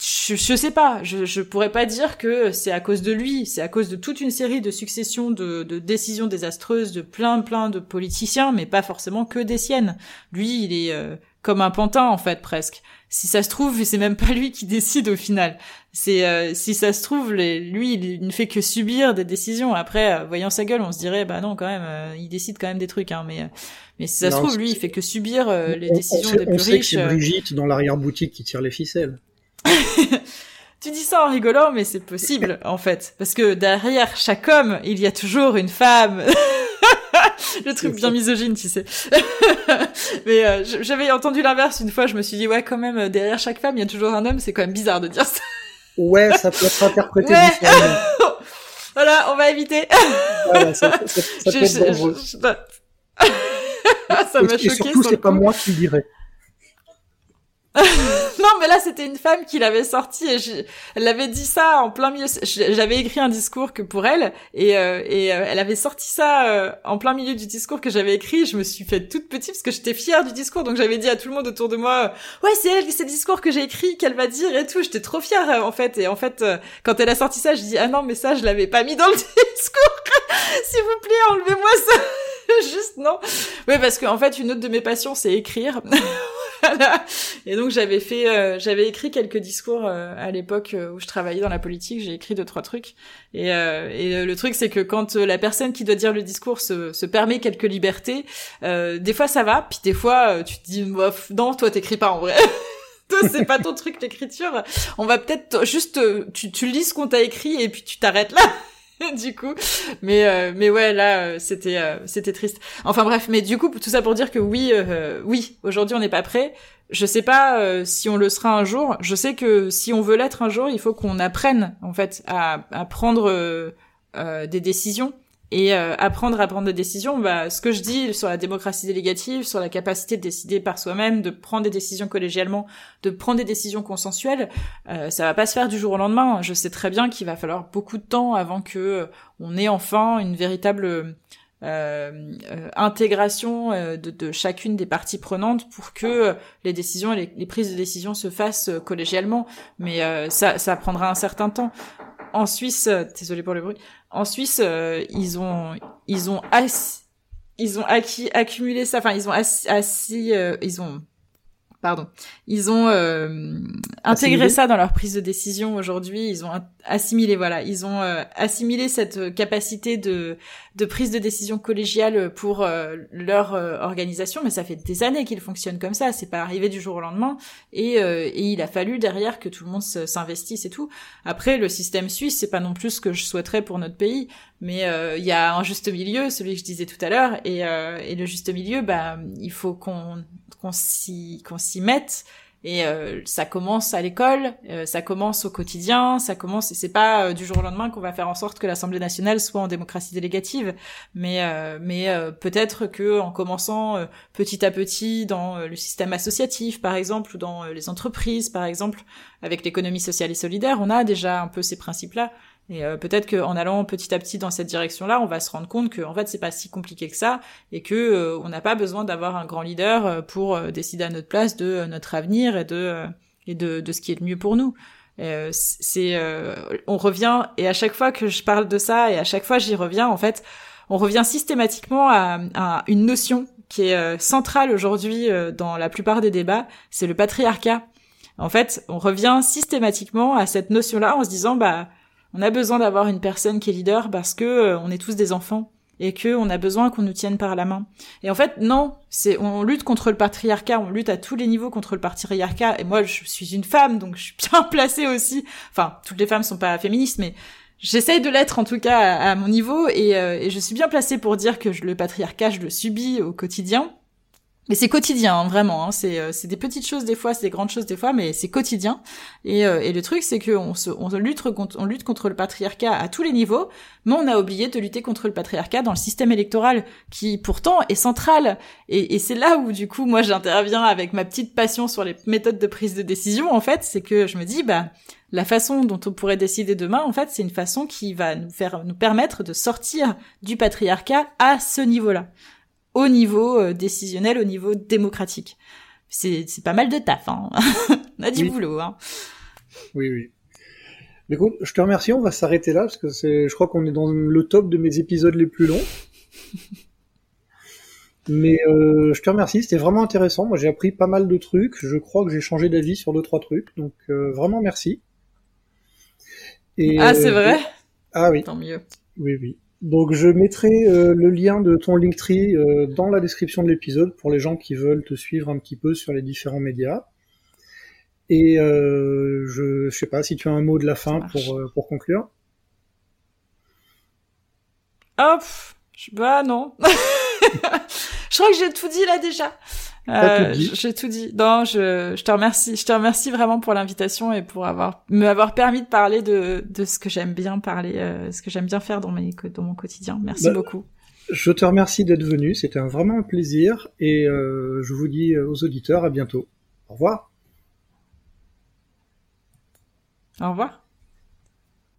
C: Je, je sais pas, je, je pourrais pas dire que c'est à cause de lui, c'est à cause de toute une série de successions de, de, décisions désastreuses de plein plein de politiciens, mais pas forcément que des siennes. Lui, il est euh, comme un pantin en fait presque. Si ça se trouve, c'est même pas lui qui décide au final. C'est euh, si ça se trouve, les, lui, il ne fait que subir des décisions. Après, euh, voyant sa gueule, on se dirait bah non quand même, il décide quand même des trucs. Hein, mais mais si ça se trouve, lui, il fait que subir les décisions des plus riches.
B: C'est Brigitte dans l'arrière boutique qui tire les ficelles.
C: tu dis ça en rigolant, mais c'est possible, en fait. Parce que derrière chaque homme, il y a toujours une femme. le truc bien misogyne, tu sais. mais euh, j'avais entendu l'inverse une fois, je me suis dit, ouais, quand même, euh, derrière chaque femme, il y a toujours un homme, c'est quand même bizarre de dire ça.
B: ouais, ça peut être interprété différemment.
C: voilà, on va éviter.
B: Voilà, ça, ça, ça peut être dangereux.
C: ça m'a choqué.
B: Et surtout, c'est pas moi qui dirais.
C: Non, mais là, c'était une femme qui l'avait sorti et je... elle avait dit ça en plein milieu. J'avais écrit un discours que pour elle et, euh, et euh, elle avait sorti ça euh, en plein milieu du discours que j'avais écrit. Je me suis faite toute petite parce que j'étais fière du discours, donc j'avais dit à tout le monde autour de moi, ouais, c'est elle, c'est le discours que j'ai écrit, qu'elle va dire et tout. J'étais trop fière en fait. Et en fait, quand elle a sorti ça, je dis ah non, mais ça, je l'avais pas mis dans le discours. S'il vous plaît, enlevez-moi ça. Juste non. Oui, parce qu'en fait, une autre de mes passions, c'est écrire. Et donc j'avais fait, euh, j'avais écrit quelques discours euh, à l'époque euh, où je travaillais dans la politique. J'ai écrit deux trois trucs. Et, et le truc c'est que quand la personne qui doit dire le discours se, se permet quelques libertés, des fois ça va, puis des fois tu te dis non toi t'écris pas en vrai. c'est pas ton truc l'écriture. On va peut-être juste tu, tu lis ce qu'on t'a écrit et puis tu t'arrêtes là. du coup. Mais euh, mais ouais là euh, c'était euh, c'était triste. Enfin bref mais du coup tout ça pour dire que oui oui aujourd'hui on n'est pas prêt. Je sais pas si on le sera un jour. Je sais que si on veut l'être un jour il faut qu'on apprenne en fait à, à prendre des décisions et euh, apprendre à prendre des décisions. Bah, ce que je dis sur la démocratie délégative, sur la capacité de décider par soi-même, de prendre des décisions collégialement, de prendre des décisions consensuelles, euh, ça va pas se faire du jour au lendemain. Je sais très bien qu'il va falloir beaucoup de temps avant que euh, on ait enfin une véritable intégration de, chacune des parties prenantes pour que les décisions et les, prises de décision se fassent collégialement. Mais ça, ça prendra un certain temps en Suisse, désolé pour le bruit, en Suisse, euh, ils ont ils ont ils ont acquis accumulé ça. Enfin, ils ont assis, euh, ils ont pardon, ils ont euh, intégré ça dans leur prise de décision aujourd'hui. Ils ont assimilé, voilà, ils ont assimilé cette capacité de de prise de décision collégiale pour leur organisation. Mais ça fait des années qu'ils fonctionnent comme ça. C'est pas arrivé du jour au lendemain. Et, et il a fallu derrière que tout le monde s'investisse et tout. Après, le système suisse, c'est pas non plus ce que je souhaiterais pour notre pays, mais euh, il y a un juste milieu, celui que je disais tout à l'heure, et, euh, et le juste milieu, bah, il faut qu'on qu'on s'y qu'on s'y mette. Et euh, ça commence à l'école, ça commence au quotidien, ça commence et c'est pas du jour au lendemain qu'on va faire en sorte que l'Assemblée nationale soit en démocratie délégative, mais mais peut-être que en commençant petit à petit dans le système associatif par exemple ou dans les entreprises par exemple, avec l'économie sociale et solidaire, on a déjà un peu ces principes-là. Et euh, peut-être qu'en allant petit à petit dans cette direction-là, on va se rendre compte que en fait c'est pas si compliqué que ça et que euh, on n'a pas besoin d'avoir un grand leader euh, pour décider à notre place de notre avenir et de et de, de ce qui est le mieux pour nous. c'est on revient et à chaque fois que je parle de ça et à chaque fois j'y reviens en fait, on revient systématiquement à, à une notion qui est centrale aujourd'hui dans la plupart des débats, c'est le patriarcat. En fait, on revient systématiquement à cette notion-là en se disant bah on a besoin d'avoir une personne qui est leader parce que euh, on est tous des enfants et que on a besoin qu'on nous tienne par la main. Et en fait, non, c'est on lutte contre le patriarcat, on lutte à tous les niveaux contre le patriarcat. Et moi, je suis une femme, donc je suis bien placée aussi. Enfin, toutes les femmes sont pas féministes, mais j'essaye de l'être en tout cas à, mon niveau, euh, et, je suis bien placée pour dire que le patriarcat, je le subis au quotidien. Mais c'est quotidien, hein, vraiment. Hein. C'est, euh, c'est des petites choses des fois, c'est des grandes choses des fois, mais c'est quotidien. Et, euh, et le truc, c'est qu'on on lutte contre, on lutte contre le patriarcat à tous les niveaux, mais on a oublié de lutter contre le patriarcat dans le système électoral, qui pourtant est central. Et, et c'est là où du coup, moi, j'interviens avec ma petite passion sur les méthodes de prise de décision. En fait, c'est que je me dis, bah, la façon dont on pourrait décider demain, en fait, c'est une façon qui va nous faire, nous permettre de sortir du patriarcat à ce niveau-là au niveau euh, décisionnel, au niveau démocratique. C'est, c'est pas mal de taf, hein. on a du boulot. Hein.
B: Oui, oui. Mais écoute, je te remercie, on va s'arrêter là, parce que c'est, je crois qu'on est dans le top de mes épisodes les plus longs. Mais euh, je te remercie, c'était vraiment intéressant. Moi, j'ai appris pas mal de trucs. Je crois que j'ai changé d'avis sur deux trois trucs, donc euh, vraiment merci.
C: Et, ah, c'est vrai?
B: Ah oui.
C: Tant mieux.
B: Oui, oui. Donc je mettrai euh, le lien de ton Linktree euh, dans la description de l'épisode pour les gens qui veulent te suivre un petit peu sur les différents médias. Et euh, je, je sais pas si tu as un mot de la fin pour, euh, pour conclure.
C: Hop, bah non. je crois que j'ai tout dit là déjà. Euh, J'ai tout dit. Non, je, je te remercie. Je te remercie vraiment pour l'invitation et pour avoir m'avoir permis de parler de, de ce que j'aime bien parler, euh, ce que j'aime bien faire dans, mes, dans mon quotidien. Merci bah, beaucoup.
B: Je te remercie d'être venu. C'était vraiment un plaisir et euh, je vous dis aux auditeurs à bientôt. Au revoir.
C: Au revoir.